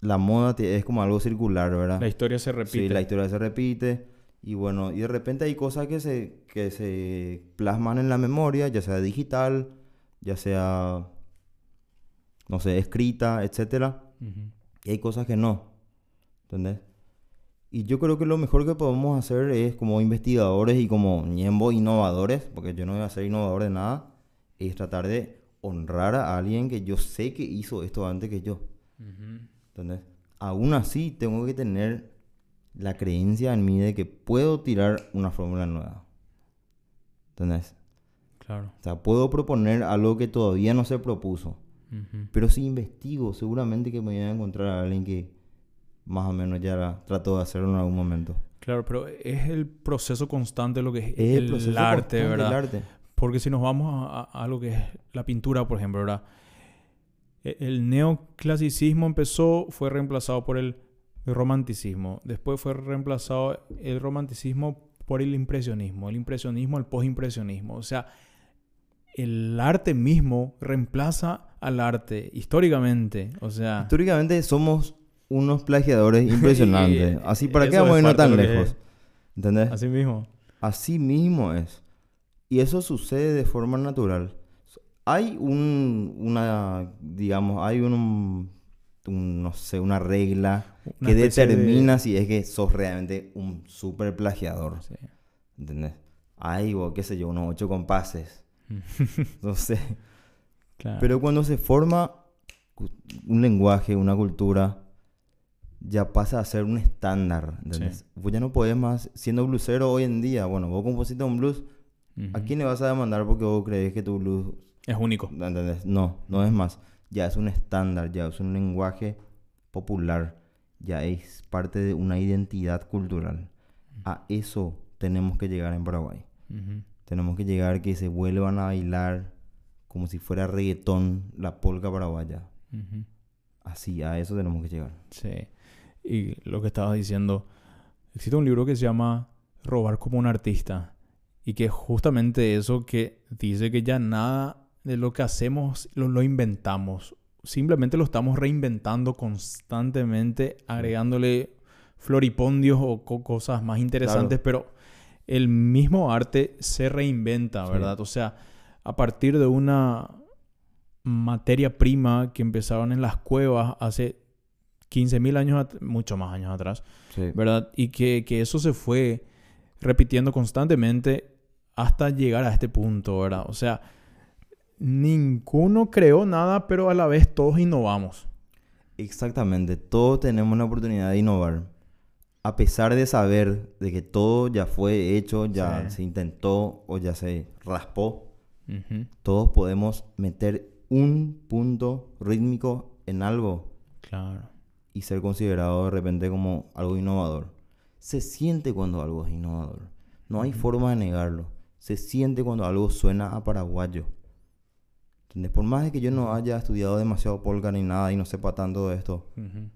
la moda es como algo circular, ¿verdad? La historia se Sí, repite. la historia se repite. Y bueno, y de repente hay cosas que se, que se plasman en la memoria, ya sea digital, ya sea, no sé, escrita, etcétera. Ujú. Y hay cosas que no. ¿Entendés? Y yo creo que lo mejor que podemos hacer es como investigadores y como ñembo innovadores, porque yo no voy a ser innovador de nada, es tratar de honrar a alguien que yo sé que hizo esto antes que yo. Ujú. ¿Entendés? Aún así, tengo que tener la creencia en mí de que puedo tirar una fórmula nueva. ¿Entendés? Claro. O sea, puedo proponer algo que todavía no se propuso. Ujú. Pero si investigo, seguramente que me voy a encontrar a alguien que más o menos ya la- trató de hacerlo en algún momento. Claro, pero es el proceso constante lo que es, Es el, proceso arte, ¿verdad? arte. Porque si nos vamos a, a- a lo que es la pintura, por ejemplo, ¿verdad? E- El neoclasicismo empezó, fue reemplazado por el romanticismo. Después fue reemplazado el romanticismo por el impresionismo. El impresionismo, el postimpresionismo. O sea, el arte mismo reemplaza al arte históricamente. O sea, Históricamente somos unos plagiadores impresionantes. Y- Así, ¿para qué vamos a irnos tan lejos? ¿Entendés? así mismo. Así mismo es. Y eso sucede de forma natural. Hay un, una, digamos, hay un, un, no sé, una regla Una que especie de- determina si es que sos realmente un super plagiador. Sí. ¿Entendés? Hay, o qué sé yo, unos ocho compases. No sé. Claro. Pero cuando se forma un lenguaje, una cultura, ya pasa a ser un estándar. ¿entendés? Sí. Vos ya no podés más, siendo blusero hoy en día, bueno, vos compusiste un blues, ¿a quién le vas a demandar porque vos crees que tu blues... Es único. ¿entendés? No, no es más. Ya es un estándar, ya es un lenguaje popular, ya es parte de una identidad cultural. A eso tenemos que llegar en Paraguay. Tenemos que llegar que se vuelvan a bailar como si fuera reggaetón la polca paraguaya. Así, a eso tenemos que llegar. Sí. Y lo que estabas diciendo, existe un libro que se llama Robar como un artista. Y que es justamente eso que dice que ya nada de lo que hacemos lo, lo inventamos. Simplemente lo estamos reinventando constantemente, agregándole floripondios o co- cosas más interesantes, pero el mismo arte se reinventa, Sí. ¿verdad? O sea, a partir de una materia prima que empezaron en las cuevas hace 15.000 años, mucho más años atrás, Sí. ¿verdad? Y que, que eso se fue repitiendo constantemente hasta llegar a este punto, ¿verdad? O sea, ninguno creó nada, pero a la vez todos innovamos. Exactamente, todos tenemos una oportunidad de innovar. A pesar de saber de que todo ya fue hecho, ya Sí. se intentó o ya se raspó, todos podemos meter un punto rítmico en algo Claro. y ser considerado de repente como algo innovador. Se siente cuando algo es innovador. No hay forma de negarlo. Se siente cuando algo suena a paraguayo. ¿Entendés? Por más de que yo no haya estudiado demasiado polka ni nada y no sepa tanto de esto Ujú.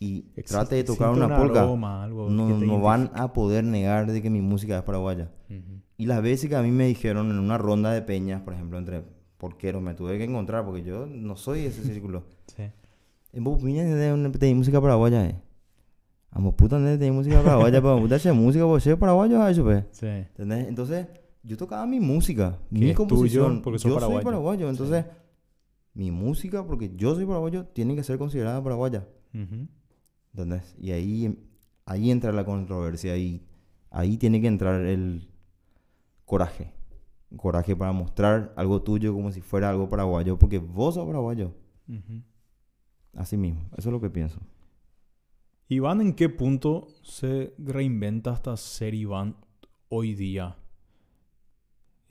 y Existe- trate de tocar una un polka, aroma, algo no, no van a poder negar de que mi música es paraguaya. Ujú. Y las veces que a mí me dijeron en una ronda de peñas, por ejemplo, entre polqueros, me tuve que encontrar porque yo no soy ese círculo. Sí. En vos de música paraguaya, eh. Amo puta de música paraguaya, pero puta música vos che paraguayo eso, pues. Sí. ¿Entendés? Entonces, yo tocaba mi música, mi composición, tuyo porque sos yo paraguayo. soy paraguayo, Sí. entonces mi música porque yo soy paraguayo tiene que ser considerada paraguaya. Ujú. ¿Entendés? Y ahí ahí entra la controversia y ahí tiene que entrar el coraje. Coraje para mostrar algo tuyo como si fuera algo paraguayo, porque vos sos paraguayo. Así mismo, eso es lo que pienso. Iván, ¿en qué punto se reinventa hasta ser Iván hoy día?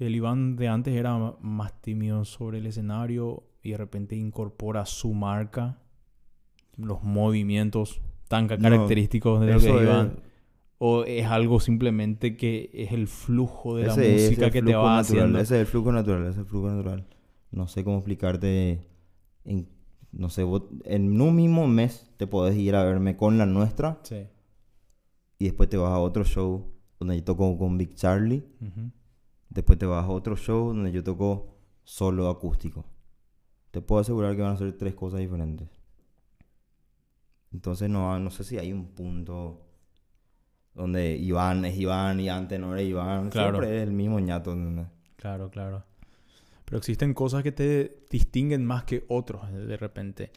El Iván de antes era más tímido sobre el escenario y de repente incorpora su marca, los movimientos tan No, característicos de lo Eso que es es- Iván? ¿O es algo simplemente que es el flujo de la ese música que te va natural, haciendo? Ese es el flujo natural, ese es el flujo natural. No sé cómo explicarte. En, no sé, vos en un mismo mes te podés ir a verme con la nuestra Sí. y después te vas a otro show donde yo toco con Big Charlie. Después te vas a otro show donde yo toco solo acústico. Te puedo asegurar que van a ser tres cosas diferentes. Entonces no, no sé si hay un punto donde Iván es Iván y antes no era Iván. Claro. Siempre es el mismo ñato. Claro, claro. Pero existen cosas que te distinguen más que otros de repente.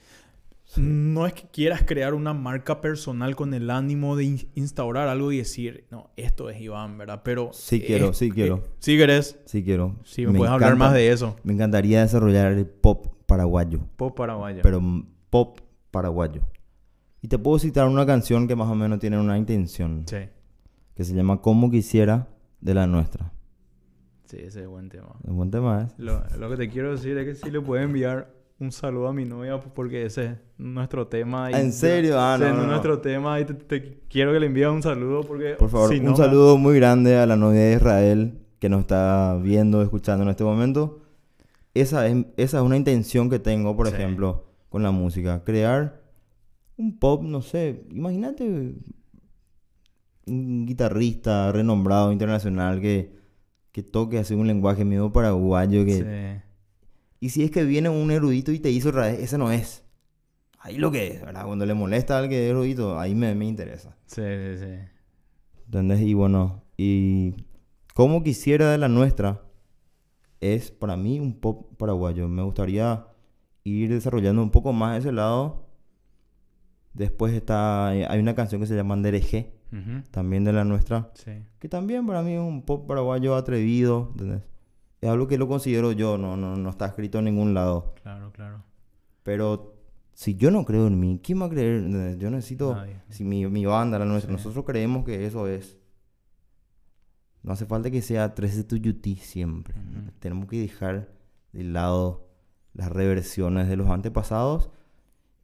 No es que quieras crear una marca personal con el ánimo de in- instaurar algo y decir, no, esto es Iván, ¿verdad? Pero... Sí quiero, es- sí quiero. eh, sí querés. Sí quiero. Sí, me, puedes hablar más de eso. Me encantaría desarrollar el pop paraguayo. Pop paraguayo. Pero pop paraguayo. Y te puedo citar una canción que más o menos tiene una intención. Sí. Que se llama Como quisiera de la nuestra. Sí, ese es buen tema. Un buen tema, ¿eh? Lo, lo que te quiero decir es que sí le puedes enviar un saludo a mi novia porque ese es nuestro tema. y- ¿En serio? Ah, ese no, es no, no. nuestro tema y te, te quiero que le envíes un saludo porque... Por favor, si no, un saludo muy grande a la novia de Israel que nos está viendo, escuchando en este momento. Esa es, esa es una intención que tengo, por Sí. ejemplo, con la música. Crear un pop, no sé, imagínate un guitarrista renombrado internacional que, que toque así un lenguaje medio paraguayo. Que, Sí. Y si es que viene un erudito y te hizo raíz, ese no es. Ahí lo que es, ¿verdad? Cuando le molesta al que es erudito, ahí me, me interesa. Sí, sí, sí. ¿Entendés? Y bueno, y como quisiera de la nuestra, es para mí un pop paraguayo. Me gustaría ir desarrollando un poco más ese lado. Después está, eh, hay una canción que se llama Andereje, Ujú. también de la nuestra, Sí. que también para mí es un pop paraguayo atrevido, ¿entendés? Es algo que lo considero yo, no, no, no está escrito en ningún lado. Claro, claro. Pero si yo no creo en mí, ¿quién va a creer? Yo necesito, Nadie. si mi, mi banda, la nuestra, Sí. nosotros creemos que eso es. No hace falta que sea 13 Tuyutí siempre. Ujú. Tenemos que dejar de lado las reversiones de los antepasados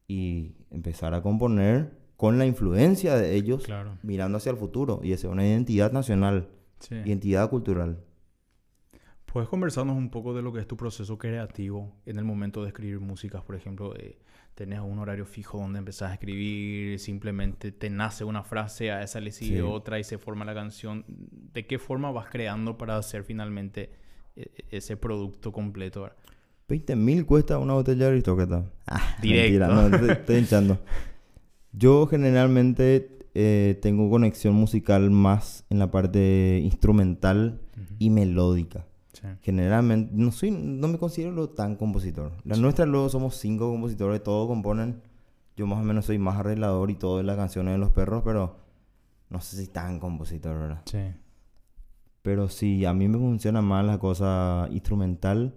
y empezar a componer con la influencia de ellos, Claro. mirando hacia el futuro y hacia una identidad nacional, Sí. identidad cultural. ¿Puedes conversarnos un poco de lo que es tu proceso creativo en el momento de escribir músicas? Por ejemplo, eh, ¿tenés un horario fijo donde empezás a escribir? ¿Simplemente te nace una frase, a esa le sigue Sí. otra y se forma la canción? ¿De qué forma vas creando para hacer finalmente eh, ese producto completo? 20 mil cuesta una botella de aristócrata. Ah, Directo. mentira, no, estoy, estoy hinchando. Yo generalmente eh, tengo conexión musical más en la parte instrumental y melódica. Sí. Generalmente, no soy, no me considero tan compositor. La Sí. nuestra luego somos cinco compositores, todos componen. Yo más o menos soy más arreglador y todo de las canciones de los perros, pero no sé si tan compositor, ¿verdad? Sí. Pero sí, a mí me funciona más la cosa instrumental,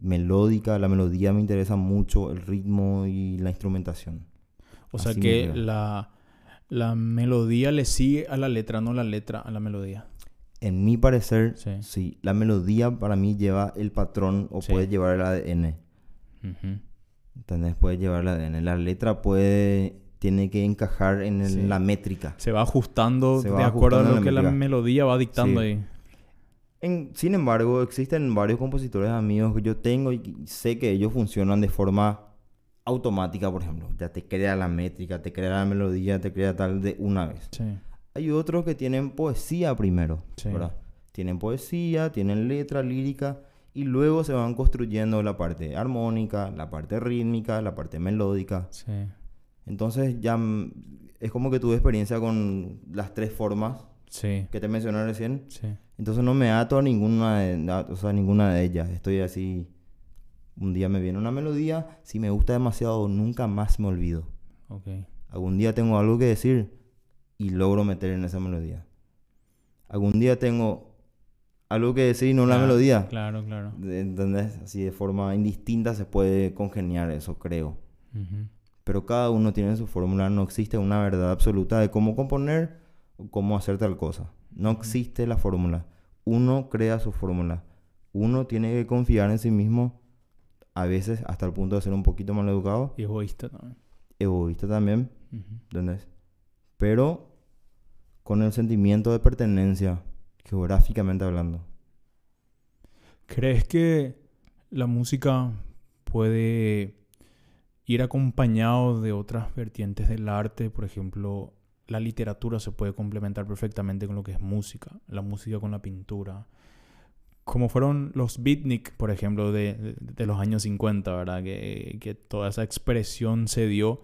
melódica. La melodía me interesa mucho, el ritmo y la instrumentación. O sea Así que la, la melodía le sigue a la letra, no la letra a la melodía. En mi parecer, Sí. sí, la melodía para mí lleva el patrón o Sí. puede llevar el ADN. Ujú. ¿Entendés? Puede llevar el ADN. La letra puede, tiene que encajar en el- Sí. la métrica. Se va ajustando Se de acuerdo a lo la que la melodía va dictando Sí. ahí. En- sin embargo, existen varios compositores amigos que yo tengo y sé que ellos funcionan de forma automática, por ejemplo. Ya te crea la métrica, te crea la melodía, te crea tal de una vez. Sí. Hay otros que tienen poesía primero, Sí. ¿verdad? Tienen poesía, tienen letra, lírica, y luego se van construyendo la parte armónica, la parte rítmica, la parte melódica. Sí. Entonces ya es como que tuve experiencia con las tres formas Sí. que te mencioné recién. Sí. Entonces no me ato a ninguna de, a- o sea, ninguna de ellas. Estoy así. Un día me viene una melodía, si me gusta demasiado, nunca más me olvido. Ok. Algún día tengo algo que decir y logro meter en esa melodía. Algún día tengo algo que decir y no la Claro, melodía. Claro, claro. ¿Entendés? Así de forma indistinta se puede congeniar eso, creo. Ujú. Pero cada uno tiene su fórmula, no existe una verdad absoluta de cómo componer o cómo hacer tal cosa. No existe la fórmula. Uno crea su fórmula. Uno tiene que confiar en sí mismo, a veces hasta el punto de ser un poquito mal educado, Y egoísta también. egoísta también, Ujú. ¿entendés? Pero con el sentimiento de pertenencia, geográficamente hablando. ¿Crees que la música puede ir acompañado de otras vertientes del arte? Por ejemplo, la literatura se puede complementar perfectamente con lo que es música, la música con la pintura. Como fueron los beatnik, por ejemplo, de, de, los años 50, ¿verdad? Que, que, toda esa expresión se dio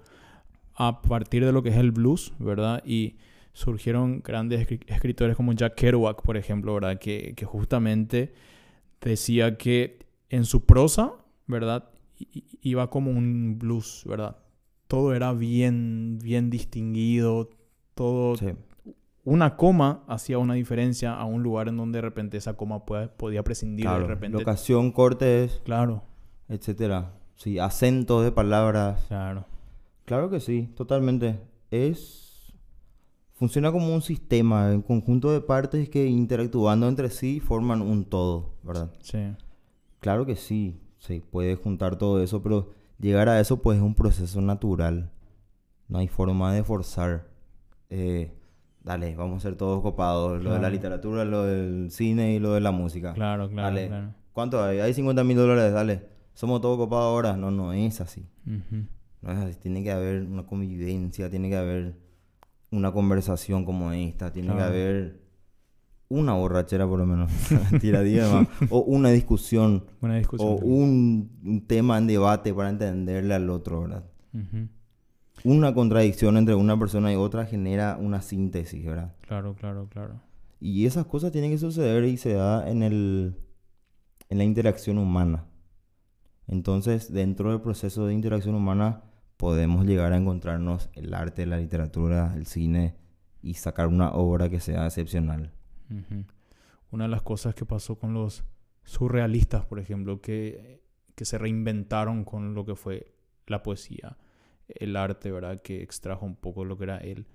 a partir de lo que es el blues, ¿verdad? Y surgieron grandes escritores como Jack Kerouac, por ejemplo, ¿verdad? Que, que justamente decía que en su prosa, ¿verdad? Iba como un blues, ¿verdad? Todo era bien, bien distinguido, todo... Una coma hacía una diferencia a un lugar en donde de repente esa coma podía prescindir de repente. Locación, cortes, claro. etcétera. Sí, acentos de palabras. Claro. Claro que sí, totalmente. Es funciona como un sistema, un conjunto de partes que interactuando entre sí forman un todo, ¿verdad? Sí. Claro que sí, se puede juntar todo eso, pero llegar a eso pues es un proceso natural. No hay forma de forzar. Eh, dale, vamos a ser todos copados. Lo de la literatura, lo del cine y lo de la música. Claro, claro. Dale. ¿Cuánto hay? Hay 50 mil dólares, dale. Somos todos copados ahora. No, no es así. No es así. Tiene que haber una convivencia, tiene que haber una conversación como esta, tiene que haber una borrachera por lo menos, tiradía o una discusión, una discusión o un, tema en debate para entenderle al otro, ¿verdad? Una contradicción entre una persona y otra genera una síntesis, ¿verdad? Claro, claro, claro. Y esas cosas tienen que suceder y se da en el en la interacción humana. Entonces, dentro del proceso de interacción humana podemos llegar a encontrarnos el arte, la literatura, el cine y sacar una obra que sea excepcional. Una de las cosas que pasó con los surrealistas, por ejemplo, que, que se reinventaron con lo que fue la poesía, el arte, ¿verdad? Que extrajo un poco lo que era el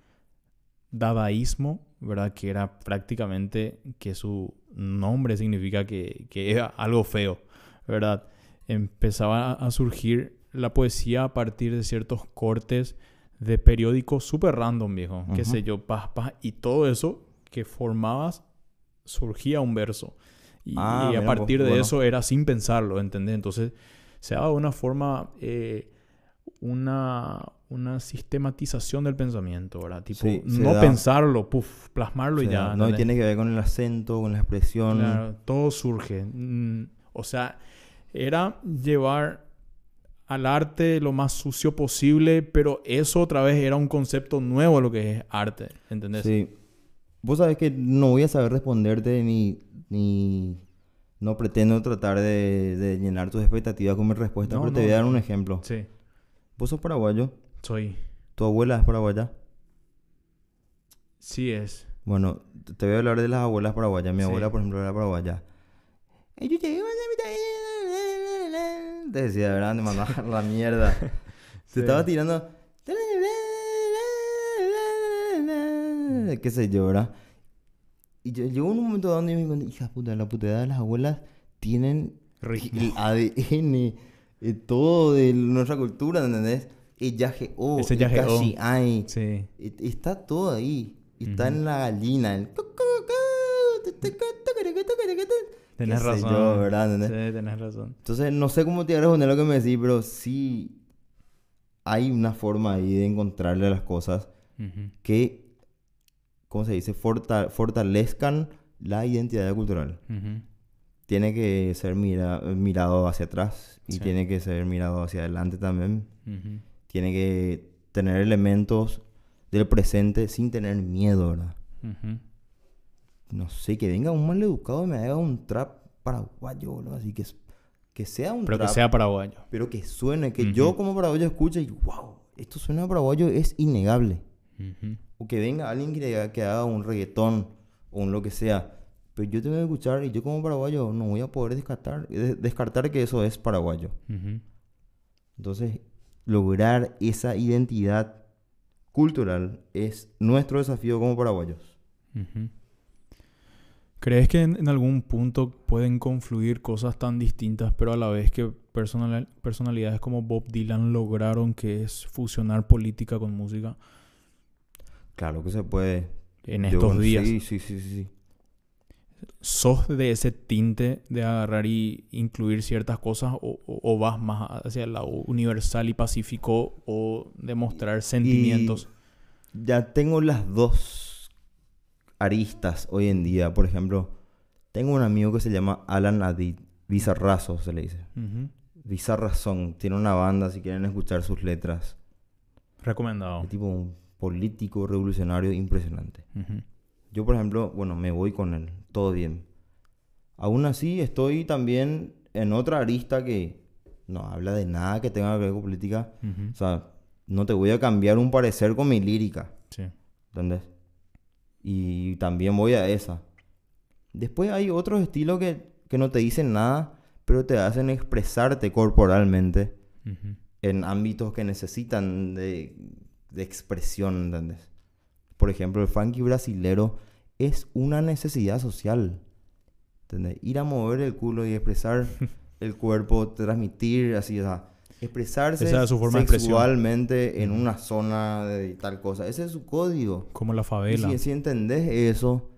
dadaísmo, ¿verdad? Que era prácticamente que su nombre significa que, que era algo feo, ¿verdad? Empezaba a surgir la poesía a partir de ciertos cortes de periódicos súper random, viejo. Qué sé yo, paz, paz. Y todo eso que formabas surgía un verso. Y, ah, a partir de eso era sin pensarlo, ¿entendés? Entonces se daba una forma, eh, una, una sistematización del pensamiento, ¿verdad? Tipo, no pensarlo, puff, plasmarlo y ya. No, y tiene que ver con el acento, con la expresión. Claro, todo surge. Mm, o sea, era llevar al arte lo más sucio posible, pero eso otra vez era un concepto nuevo lo que es arte, ¿entendés? Sí. Vos sabés que no voy a saber responderte ni, ni no pretendo tratar de, llenar tus expectativas con mi respuesta, pero te voy a dar un ejemplo. Sí. ¿Vos sos paraguayo? Soy. ¿Tu abuela es paraguaya? Sí es. Bueno, te voy a hablar de las abuelas paraguayas. Mi abuela, por ejemplo, era paraguaya. Te decía, ¿verdad? Me mandaba la mierda. Se estaba tirando qué sé yo, ¿verdad? Y yo, llegó un momento donde me dijo, hija puta, la puta de las abuelas tienen el ADN, eh, todo de nuestra cultura, ¿entendés? El yaje o, Ese yaje el hay. Sí. Está todo ahí. Está en la gallina. El... Tenés razón. Yo, ¿verdad? Sí, tenés razón. Entonces, no sé cómo te voy a responder lo que me decís, pero sí hay una forma ahí de encontrarle a las cosas que ¿cómo se dice? fortalezcan la identidad cultural. Tiene que ser mira mirado hacia atrás y tiene que ser mirado hacia adelante también. Tiene que tener elementos del presente sin tener miedo, ¿verdad? No sé, que venga un mal educado y me haga un trap paraguayo, ¿no? Así que, que sea un pero trap. Pero que sea paraguayo. Pero que suene, que yo como paraguayo escuche y wow, esto suena a paraguayo, es innegable. O que venga alguien que, que haga un reggaetón o un lo que sea. Pero yo tengo que escuchar y yo como paraguayo no voy a poder descartar, descartar que eso es paraguayo. Entonces, lograr esa identidad cultural es nuestro desafío como paraguayos. ¿Crees que en, algún punto pueden confluir cosas tan distintas, pero a la vez que personalidades como Bob Dylan lograron que es fusionar política con música? Claro que se puede. en Yo- estos días. Sí, sí, sí, sí. ¿Sos de ese tinte de agarrar y incluir ciertas cosas o, o- o vas más hacia el lado universal y pacífico o demostrar sentimientos? Ya tengo las dos aristas hoy en día. Por ejemplo, tengo un amigo que se llama Alan Adid. Bizarrazo se le dice. Ujú. Bizarrazón. Tiene una banda si quieren escuchar sus letras. Recomendado. Es tipo un político revolucionario impresionante. Yo, por ejemplo, bueno, me voy con él, todo bien. Aún así, estoy también en otra arista que no habla de nada que tenga que ver con política. O sea, no te voy a cambiar un parecer con mi lírica, Sí. ¿entendés? Y también voy a esa. Después hay otros estilos que, que no te dicen nada, pero te hacen expresarte corporalmente en ámbitos que necesitan de, de expresión, ¿entendés? Por ejemplo, el funky brasilero es una necesidad social. ¿Entendés? Ir a mover el culo y expresar el cuerpo, transmitir así, o sea, expresarse Esa es su forma de sexualmente en una zona de tal cosa. Ese es su código. Como la Y favela. si, si entendés eso,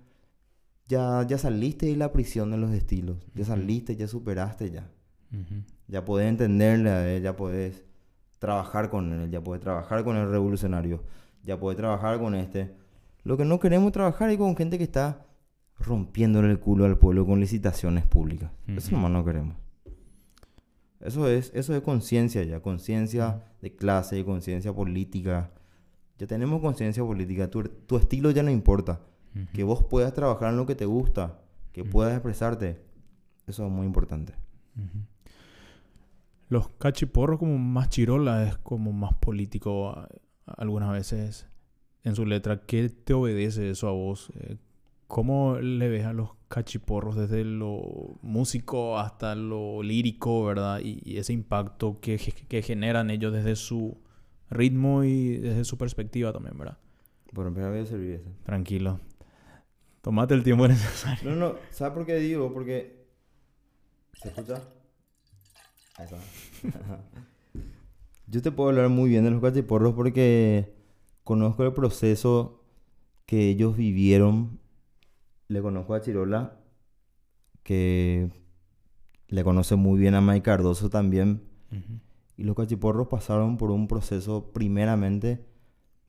ya, ya saliste de la prisión de los estilos. Ya saliste, ya superaste ya. Ya podés entenderle a él, ya podés trabajar con él, ya podés trabajar con el revolucionario, ya podés trabajar con este. Lo que no queremos trabajar es con gente que está rompiéndole el culo al pueblo con licitaciones públicas. Eso Ujú. nomás no queremos. Eso es, eso es conciencia ya, conciencia de clase, conciencia política. Ya tenemos conciencia política, tu, tu estilo ya no importa. Que vos puedas trabajar en lo que te gusta, que puedas expresarte. Eso es muy importante. Los cachiporros como más chirola es como más político a- algunas veces en su letra. ¿Qué te obedece eso a vos? ¿Cómo le ves a los cachiporros desde lo músico hasta lo lírico, verdad? Y, y ese impacto que, que generan ellos desde su ritmo y desde su perspectiva también, ¿verdad? Por empezar voy a servir eso. Tranquilo. Tomate el tiempo necesario. No, no, ¿sabes por qué digo? Porque. ¿Se escucha? Ahí está. Yo te puedo hablar muy bien de los cachiporros porque conozco el proceso que ellos vivieron. Le conozco a Chirola, que le conoce muy bien a Mike Cardoso también. Y los cachiporros pasaron por un proceso primeramente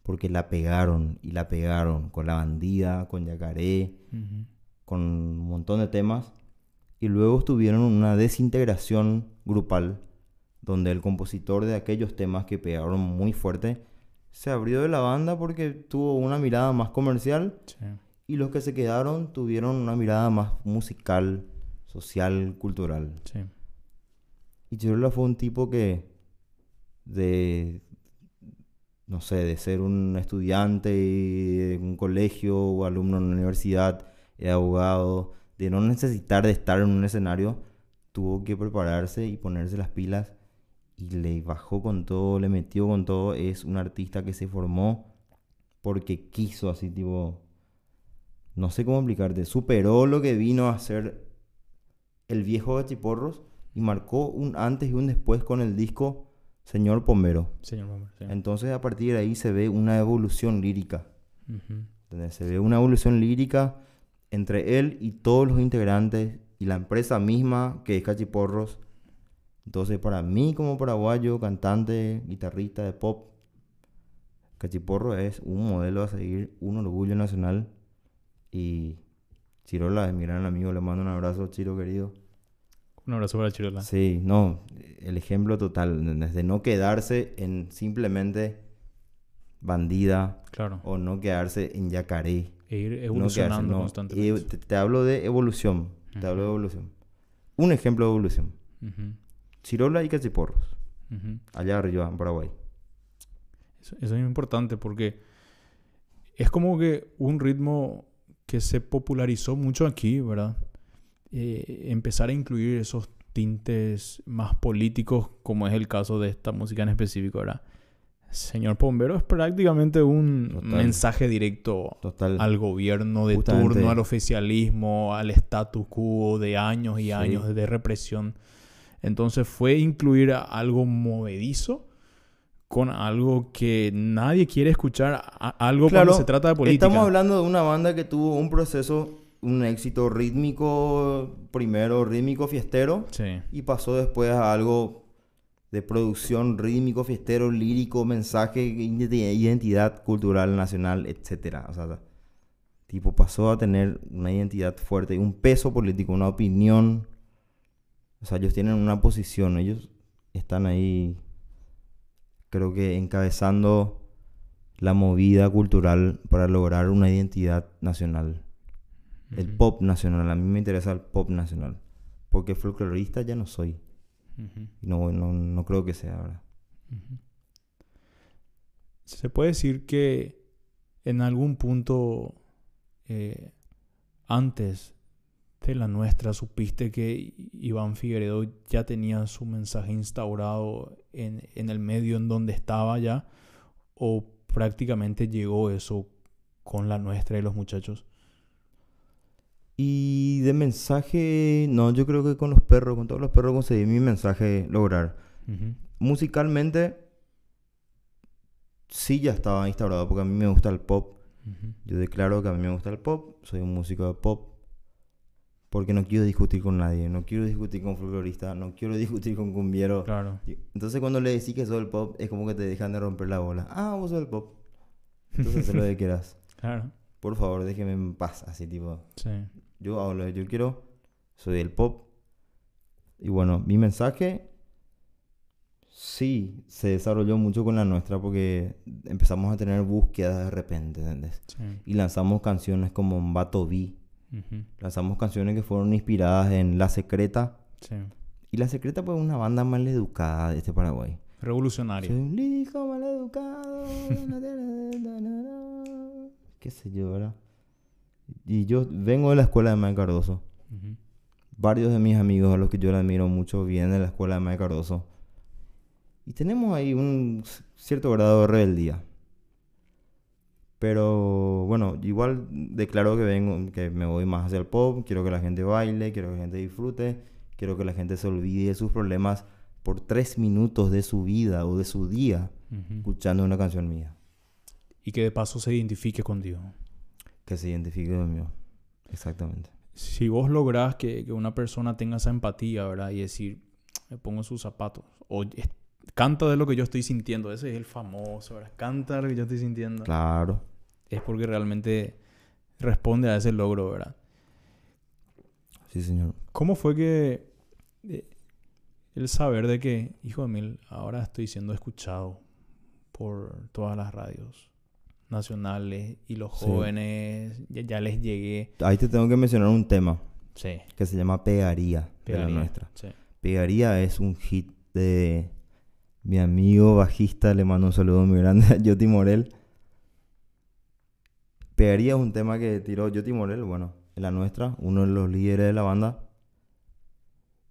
porque la pegaron y la pegaron con la bandida, con Yacaré, con un montón de temas. Y luego tuvieron una desintegración grupal donde el compositor de aquellos temas que pegaron muy fuerte se abrió de la banda porque tuvo una mirada más comercial Sí. Y los que se quedaron tuvieron una mirada más musical, social, cultural. Sí. Y Chirola fue un tipo que de no sé, de ser un estudiante de un colegio o alumno en una universidad, de abogado, de no necesitar de estar en un escenario, tuvo que prepararse y ponerse las pilas y le bajó con todo, le metió con todo. Es un artista que se formó porque quiso, así tipo, no sé cómo explicarte, superó lo que vino a ser el viejo Gachiporros y marcó un antes y un después con el disco Señor Pombero. Señor sí. Entonces a partir de ahí se ve una evolución lírica. Se ve una evolución lírica entre él y todos los integrantes y la empresa misma que es Cachiporros. Entonces para mí como paraguayo, cantante, guitarrista de pop, Cachiporro es un modelo a seguir, un orgullo nacional. Y Chirola es mi gran amigo, le mando un abrazo, Chiro querido. Un abrazo para Chirola. Sí, no, el ejemplo total, ¿entendés? de no quedarse en simplemente bandida Claro. o no quedarse en yacaré. E ir No quedarse, evolucionando no. constantemente. Te, te hablo de evolución, te hablo de evolución. Un ejemplo de evolución. Ujú, Chirola y Cachiporros, allá arriba en Paraguay. Eso, eso es importante porque es como que un ritmo que se popularizó mucho aquí, ¿verdad? Eh, empezar a incluir esos tintes más políticos, como es el caso de esta música en específico, ¿verdad? Señor Pombero es prácticamente un Total. mensaje directo Total. al gobierno de Justamente. turno, al oficialismo, al status quo de años y Sí. años de represión. Entonces fue incluir algo movedizo con algo que nadie quiere escuchar, algo Claro, cuando se trata de política. Estamos hablando de una banda que tuvo un proceso, un éxito rítmico, primero rítmico fiestero, Sí. y pasó después a algo de producción rítmico, fiestero, lírico, mensaje, identi- identidad cultural nacional, etcétera. O sea, tipo pasó a tener una identidad fuerte, un peso político, una opinión. O sea, ellos tienen una posición, ellos están ahí, creo que encabezando la movida cultural para lograr una identidad nacional. El pop nacional, a mí me interesa el pop nacional. Porque folclorista ya no soy. No, no, no creo que sea ahora. Se puede decir que en algún punto eh, antes de la nuestra supiste que Iván Figueredo ya tenía su mensaje instaurado en, en el medio en donde estaba ya o prácticamente llegó eso con la nuestra y los muchachos. Y de mensaje, no, yo creo que con los perros, con todos los perros conseguí mi mensaje lograr. Musicalmente, sí ya estaba instaurado porque a mí me gusta el pop. Yo declaro que a mí me gusta el pop, soy un músico de pop. Porque no quiero discutir con nadie, no quiero discutir con folclorista, no quiero discutir con cumbiero. Claro. Entonces cuando le decís que soy el pop, es como que te dejan de romper la bola. Ah, vos sos el pop. Entonces haz lo que quieras. Claro. Por favor, déjeme en paz, así tipo. Sí. Yo hago lo que yo quiero, soy el pop. Y bueno, mi mensaje sí se desarrolló mucho con la nuestra porque empezamos a tener búsquedas de repente, ¿entendés? Sí. Y lanzamos canciones como Mbato B. Lanzamos canciones que fueron inspiradas en La Secreta. Sí. Y La Secreta pues es una banda maleducada de este Paraguay. Revolucionario. Soy un hijo maleducado. Qué sé yo, ¿verdad? Y yo vengo de la escuela de Mae Cardoso. Varios de mis amigos a los que yo le admiro mucho vienen de la escuela de Mae Cardoso. Y tenemos ahí un cierto grado de rebeldía. Pero bueno, igual declaro que vengo, que me voy más hacia el pop, quiero que la gente baile, quiero que la gente disfrute, quiero que la gente se olvide de sus problemas por tres minutos de su vida o de su día escuchando una canción mía. Y que de paso se identifique contigo. Que se identifique conmigo. Exactamente. Si vos lográs que, que una persona tenga esa empatía, ¿verdad? Y decir, me pongo sus zapatos. O canta de lo que yo estoy sintiendo. Ese es el famoso, ¿verdad? Canta de lo que yo estoy sintiendo. Claro. Es porque realmente responde a ese logro, ¿verdad? Sí, señor. ¿Cómo fue que eh, el saber de que, hijo de mil, ahora estoy siendo escuchado por todas las radios nacionales y los Sí. jóvenes, ya, ya les llegué. Ahí te tengo que mencionar un tema Sí, que se llama Pegaría, de la pegaría. nuestra. Sí. Pegaría es un hit de mi amigo bajista, le mando un saludo muy grande a Yoti Morel. Pegaría es un tema que tiró Yoti Morel, bueno, en la nuestra, uno de los líderes de la banda.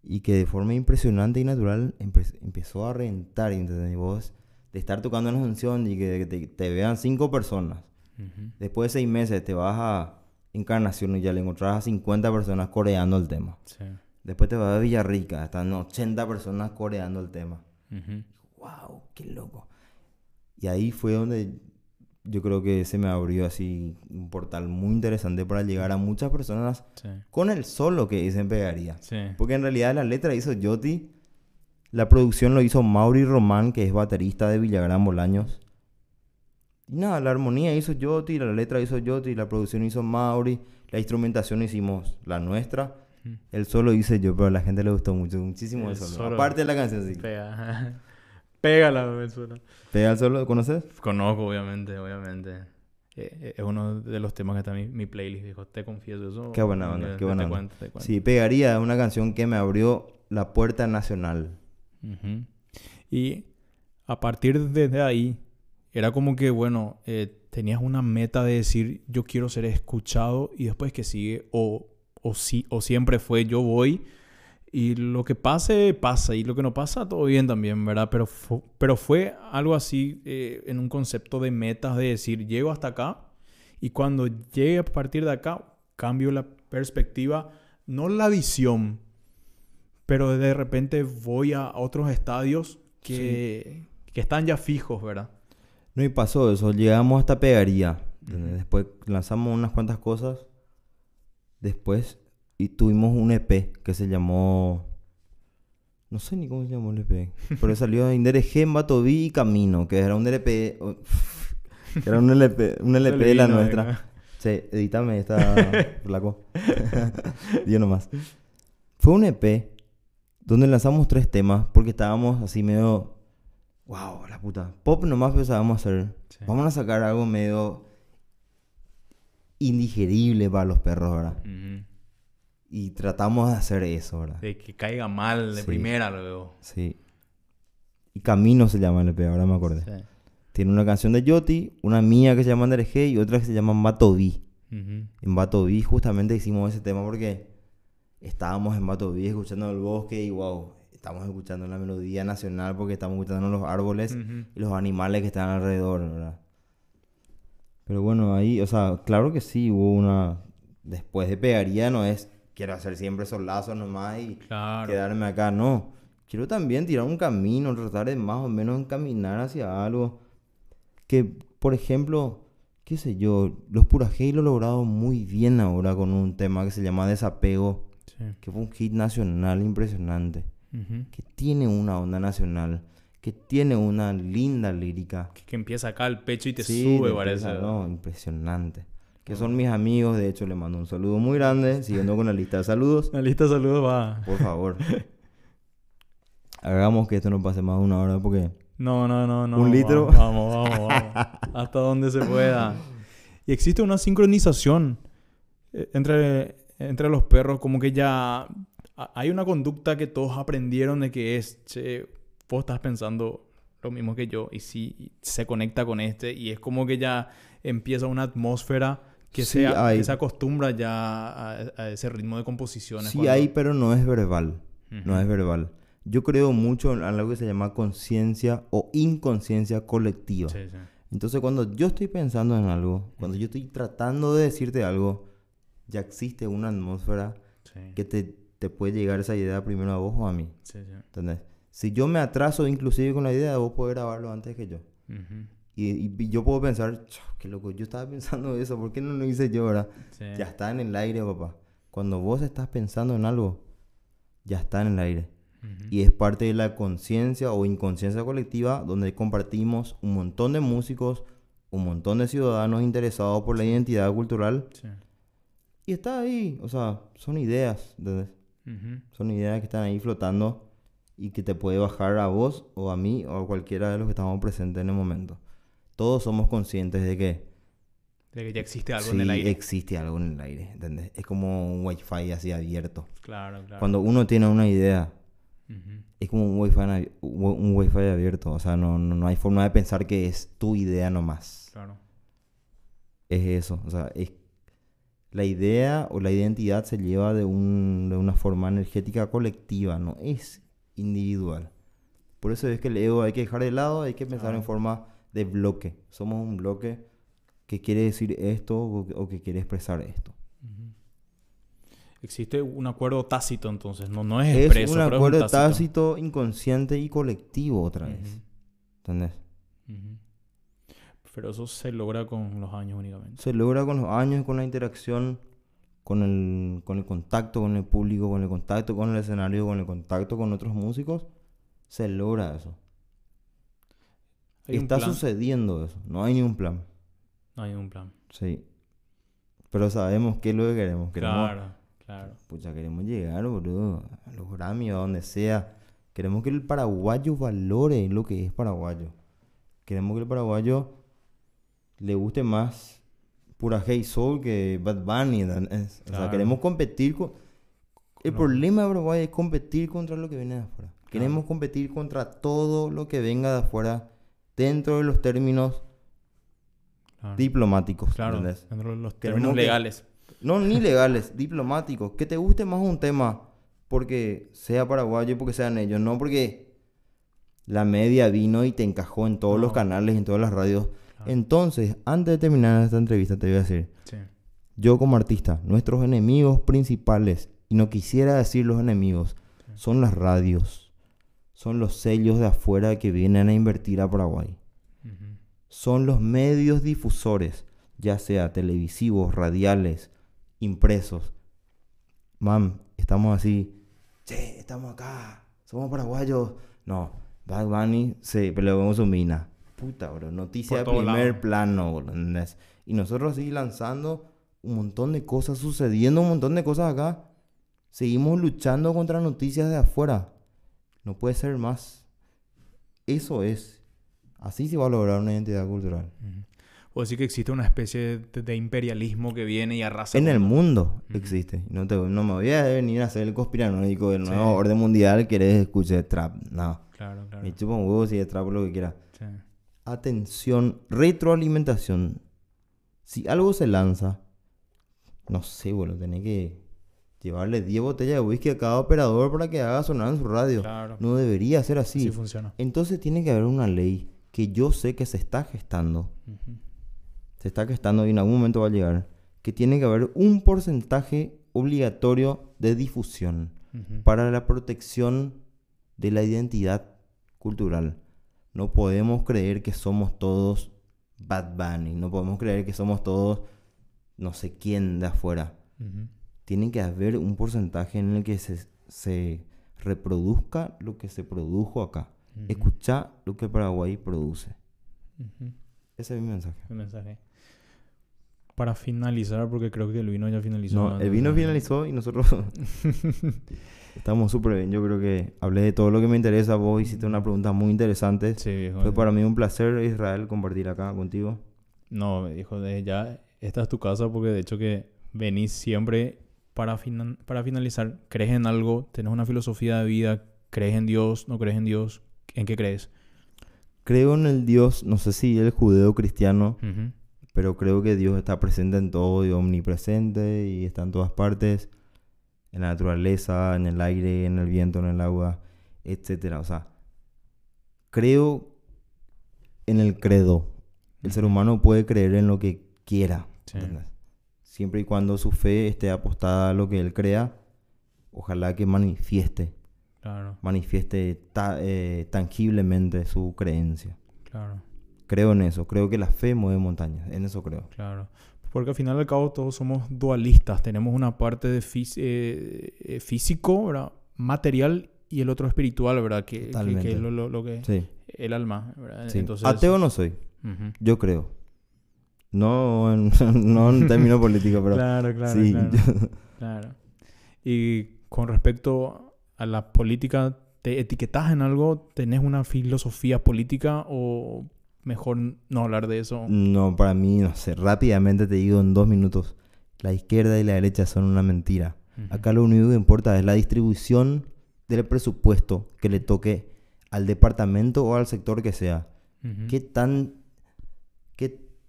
Y que de forma impresionante y natural empe- empezó a rentar, ¿entendés? Vos, de estar tocando en una función y que te, te vean cinco personas. Ujú. Después de seis meses te vas a Encarnación y ya le encontrás a 50 personas coreando el tema. Sí. Después te vas a Villarrica, están 80 personas coreando el tema. Ujú. ¡Wow! ¡Qué loco! Y ahí fue donde yo creo que se me abrió así un portal muy interesante para llegar a muchas personas Sí. con el solo que dicen pegaría. Sí. Porque en realidad la letra hizo Yoti, la producción lo hizo Mauri Román, que es baterista de Villagrán Bolaños. Y nada, la armonía hizo Yoti, la letra hizo Yoti, la producción hizo Mauri, la instrumentación hicimos la nuestra. El solo hice yo, pero a la gente le gustó mucho, muchísimo el, El solo. solo. Aparte de la canción, sí. Pega. Pega la Venezuela. ¿Pega el solo? ¿Conoces? Conozco, obviamente, obviamente. Eh, eh, es uno de los temas que está en mi, mi playlist, dijo. Te confieso eso. Qué buena onda, Eh, qué buena te onda. cuento, te cuento. Sí, Pegaría es una canción que me abrió la puerta nacional. Y a partir de, ahí, era como que, bueno, eh, tenías una meta de decir, yo quiero ser escuchado y después que sigue, o, o, sí, o siempre fue, yo voy y lo que pase, pasa y lo que no pasa, todo bien también, ¿verdad? Pero, fu- pero fue algo así eh, en un concepto de metas, de decir, llego hasta acá y cuando llegue a partir de acá, cambio la perspectiva, no la visión, pero de repente voy a otros estadios que, que están ya fijos, ¿verdad? No, y pasó eso. Llegamos hasta pegaría. ¿entendés? Ujú. Después lanzamos unas cuantas cosas. Después y tuvimos un EP que se llamó. No sé ni cómo se llamó el EP. Pero salió Indereje, Matoví y Camino, que era un LP. que era un LP, un LP de la nuestra. venga. Sí, edítame esta flaco. Yo nomás. Fue un EP donde lanzamos tres temas porque estábamos así medio. Wow, la puta. Pop nomás pensábamos hacer. Sí. Vamos a sacar algo medio indigerible para los perros, ¿verdad? Ujú. Y tratamos de hacer eso, ¿verdad? De que caiga mal de Sí. primera luego. Sí. Y Camino se llama el EP, ahora me acordé. Sí. Tiene una canción de Yoti, una mía que se llama Anderge y otra que se llama. Ujú. En Batoví justamente hicimos ese tema porque estábamos en Batoví escuchando el bosque y wow, estamos escuchando la melodía nacional porque estamos escuchando los árboles y los animales que están alrededor, ¿verdad? Pero bueno, ahí, o sea, claro que sí, hubo una... Después de pegaría no es, quiero hacer siempre esos lazos nomás y Claro. quedarme acá, no. Quiero también tirar un camino, tratar de más o menos encaminar hacia algo. Que, por ejemplo, qué sé yo, los Purajei lo lograron muy bien ahora con un tema que se llama Desapego, Sí. que fue un hit nacional impresionante, que tiene una onda nacional, que tiene una linda lírica. Que, que empieza acá el pecho y te Sí, sube, parece. no, impresionante. Que son mis amigos, de hecho, le mando un saludo muy grande, siguiendo con la lista de saludos. La lista de saludos va. Por favor. Hagamos que esto no pase más de una hora porque... No, no, no, no. ¿Un litro? Vamos, vamos, vamos. Hasta donde se pueda. Y existe una sincronización eh, entre, entre los perros, como que ya hay una conducta que todos aprendieron de que es, che, vos estás pensando lo mismo que yo y sí se conecta con este y es como que ya empieza una atmósfera que, Sí, se, hay. que se acostumbra ya a, a ese ritmo de composiciones. Sí cuando- hay, pero no es verbal. No Ujú. es verbal. Yo creo mucho en algo que se llama conciencia o inconsciencia colectiva. Sí, sí. Entonces, cuando yo estoy pensando en algo, cuando yo estoy tratando de decirte algo, ya existe una atmósfera Sí, que te, te puede llegar esa idea primero a vos o a mí. sí, sí. ¿Entendés? Si yo me atraso inclusive con la idea, vos podés grabarlo antes que yo. Ujú. Y, y yo puedo pensar, "Chao, qué loco, yo estaba pensando eso, ¿por qué no lo hice yo ahora? Sí. Ya está en el aire, papá. Cuando vos estás pensando en algo, ya está en el aire. Y es parte de la conciencia o inconsciencia colectiva donde compartimos un montón de músicos, un montón de ciudadanos interesados por la identidad cultural. Sí. Y está ahí, o sea, son ideas, ¿entendés? Son ideas que están ahí flotando y que te puede bajar a vos o a mí o a cualquiera de los que estamos presentes en el momento. Todos somos conscientes de que De que ya existe algo sí en el aire. existe algo en el aire, ¿entendés? Es como un wifi así abierto. Claro, claro. Cuando uno tiene una idea, es como un wifi, un wifi abierto. O sea, no, no, no hay forma de pensar que es tu idea nomás. Claro. Es eso. O sea, es la idea o la identidad se lleva de, un, de una forma energética colectiva, no es individual. Por eso es que el ego hay que dejar de lado, hay que pensar en forma de bloque. Somos un bloque que quiere decir esto o que, o que quiere expresar esto. Existe un acuerdo tácito entonces, no, no es Es expreso, un pero acuerdo es un tácito. tácito, inconsciente y colectivo otra vez. Ujú. ¿Entendés? Ujú. Pero eso se logra con los años únicamente. Se logra con los años, con la interacción, con el, con el contacto con el público, con el contacto con el escenario, con el contacto con otros músicos. Se logra eso. Hay un Está plan. sucediendo eso. No hay ni un plan. No hay un plan. Sí. Pero sabemos qué es lo que queremos. Queremos, Claro, claro. pucha, queremos llegar, boludo, a los Grammy, a donde sea. Queremos que el paraguayo valore lo que es paraguayo. Queremos que el paraguayo le guste más pura Hey Soul que Bad Bunny. O sea, queremos competir con... El No. problema de Paraguay es competir contra lo que viene de afuera. Queremos competir contra todo lo que venga de afuera dentro de los términos Claro, diplomáticos. Claro, ¿entendés? dentro de los términos que- legales. No, ni legales, diplomáticos. Que te guste más un tema porque sea paraguayo y porque sean ellos, no porque la media vino y te encajó en todos los canales en todas las radios. Claro. Entonces, antes de terminar esta entrevista, te voy a decir, Sí. yo como artista, nuestros enemigos principales, y no quisiera decir los enemigos, Sí. son las radios, son los sellos de afuera que vienen a invertir a Paraguay. Son los medios difusores, ya sea televisivos, radiales, impresos. Mam, estamos así. Che, estamos acá. Somos paraguayos. No, Bad Bunny se peleó con su mina. Puta, bro. Noticia de primer plano, bro. Y nosotros así lanzando un montón de cosas, sucediendo un montón de cosas acá. Seguimos luchando contra noticias de afuera. No puede ser más. Eso es. Así se va a lograr una identidad cultural. Ujú. O decir que existe una especie de, de imperialismo que viene y arrasa. En el mundo existe. No, te, no me voy a venir a hacer el conspiranoico del Sí. nuevo orden mundial. Querés escuchar trap. No. Claro, claro. Me chupa un huevo si es trap o lo que quiera. Sí. Atención, retroalimentación. Si algo se lanza, no sé, bueno, tenés que llevarle 10 botellas de whisky a cada operador para que haga sonar en su radio. Claro. No debería ser así. Sí funciona. Entonces tiene que haber una ley que yo sé que se está gestando. Se está gestando y en algún momento va a llegar, que tiene que haber un porcentaje obligatorio de difusión para la protección de la identidad cultural. No podemos creer que somos todos Bad Bunny, no podemos creer que somos todos no sé quién de afuera. Ujú. Tiene que haber un porcentaje en el que se, se reproduzca lo que se produjo acá. Ujú. Escucha lo que Paraguay produce. Ese es mi mensaje. Mensaje. Para finalizar, porque creo que el vino ya finalizó. No, el vino finalizó y nosotros estamos súper bien. Yo creo que hablé de todo lo que me interesa. Vos hiciste una pregunta muy interesante. Sí, viejo. Fue para mí un placer, Israel, compartir acá contigo. No, dijo, de ya esta es tu casa porque de hecho que venís siempre para, para finalizar. ¿Crees en algo? ¿Tenés una filosofía de vida? ¿Crees en Dios? ¿No crees en Dios? ¿En qué crees? Creo en el Dios, no sé si el judeo cristiano, pero creo que Dios está presente en todo y omnipresente y está en todas partes. En la naturaleza, en el aire, en el viento, en el agua, etcétera. O sea, creo en el credo. El ser humano puede creer en lo que quiera. Sí. Siempre y cuando su fe esté apostada a lo que él crea, ojalá que manifieste, Claro, manifieste ta- eh, tangiblemente su creencia. claro, Creo en eso, creo que la fe mueve montañas, en eso creo. claro. Porque al final y al cabo todos somos dualistas. Tenemos una parte de eh, eh, físico, ¿verdad? Material y el otro espiritual, ¿verdad? Que, que- que, Totalmente. es lo, lo- lo que... Sí, El alma, ¿verdad? sí. Entonces, Ateo no soy, yo creo. No en, no en términos políticos, pero Claro, claro, sí. claro. Claro. Y con respecto a la política, ¿te etiquetas en algo? ¿Tenés una filosofía política o mejor no hablar de eso? No, para mí, no sé, rápidamente te digo en dos minutos, la izquierda y la derecha son una mentira. Acá lo único que importa es la distribución del presupuesto que le toque al departamento o al sector que sea. ¿Qué tan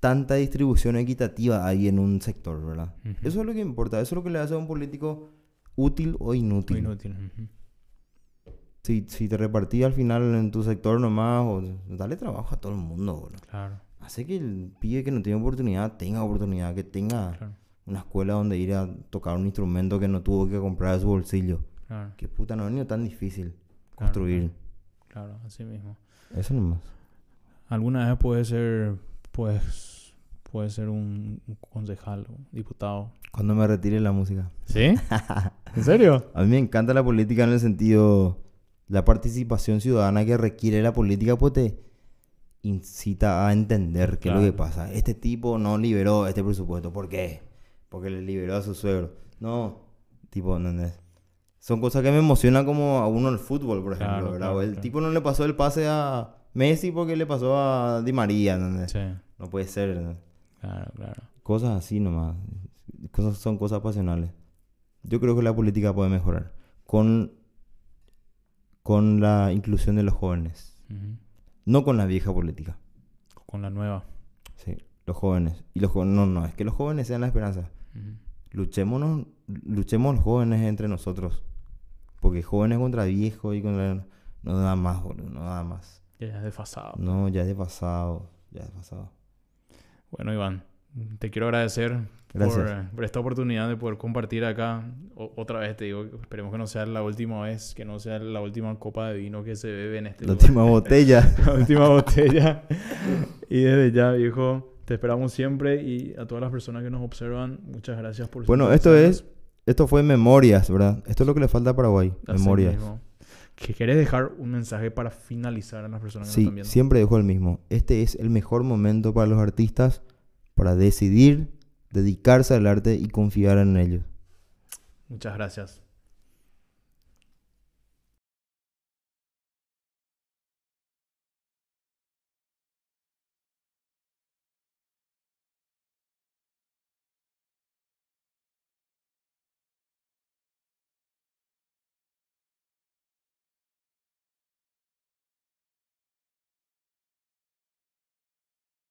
tanta distribución equitativa hay en un sector, verdad? Eso es lo que importa, eso es lo que le hace a un político útil o inútil. Inútil. Si, si te repartí al final en tu sector nomás, o, dale trabajo a todo el mundo, boludo. Claro, Hace que el pibe que no tiene oportunidad tenga oportunidad, que tenga claro, una escuela donde ir a tocar un instrumento que no tuvo que comprar de su bolsillo. claro. Que puta, no es ni tan difícil Claro, construir. Claro, así mismo. Eso nomás. Alguna vez puede ser, pues, puede ser un, un concejal o diputado. Cuando me retire la música. ¿Sí? ¿En serio? A mí me encanta la política en el sentido, la participación ciudadana que requiere la política, pues te incita a entender qué es lo que pasa. Este tipo no liberó este presupuesto. ¿Por qué? Porque le liberó a su suegro. No, tipo, ¿entendés? Son cosas que me emocionan como a uno el fútbol, por ejemplo, Claro, ¿verdad? claro, O el tipo no le pasó el pase a Messi porque le pasó a Di María. Sí, No puede ser, claro, claro. Cosas así nomás. Cosas, son cosas pasionales. Yo creo que la política puede mejorar. Con, con la inclusión de los jóvenes. No con la vieja política. Con la nueva. Sí, los jóvenes. Y los jóvenes, no, no, es que los jóvenes sean la esperanza. Ujú. Luchémonos, luchemos los jóvenes entre nosotros. Porque jóvenes contra viejos y contra... No da más, boludo, no da más. Ya es desfasado. No, ya es de pasado, ya es pasado. Bueno, Iván, Te quiero agradecer por, por esta oportunidad de poder compartir acá. O- otra vez te digo, esperemos que no sea la última vez, que no sea la última copa de vino que se bebe en este La lugar. última botella. la última botella. Y desde ya, viejo, te esperamos siempre y a todas las personas que nos observan, muchas gracias por Bueno, esto es, esto fue Memorias, ¿verdad? Esto es lo que le falta a Paraguay, Así Memorias. mismo. ¿Que ¿Querés dejar un mensaje para finalizar a las personas que nos Sí, están viendo? siempre dejo el mismo. Este es el mejor momento para los artistas para decidir, dedicarse al arte y confiar en ellos. Muchas gracias.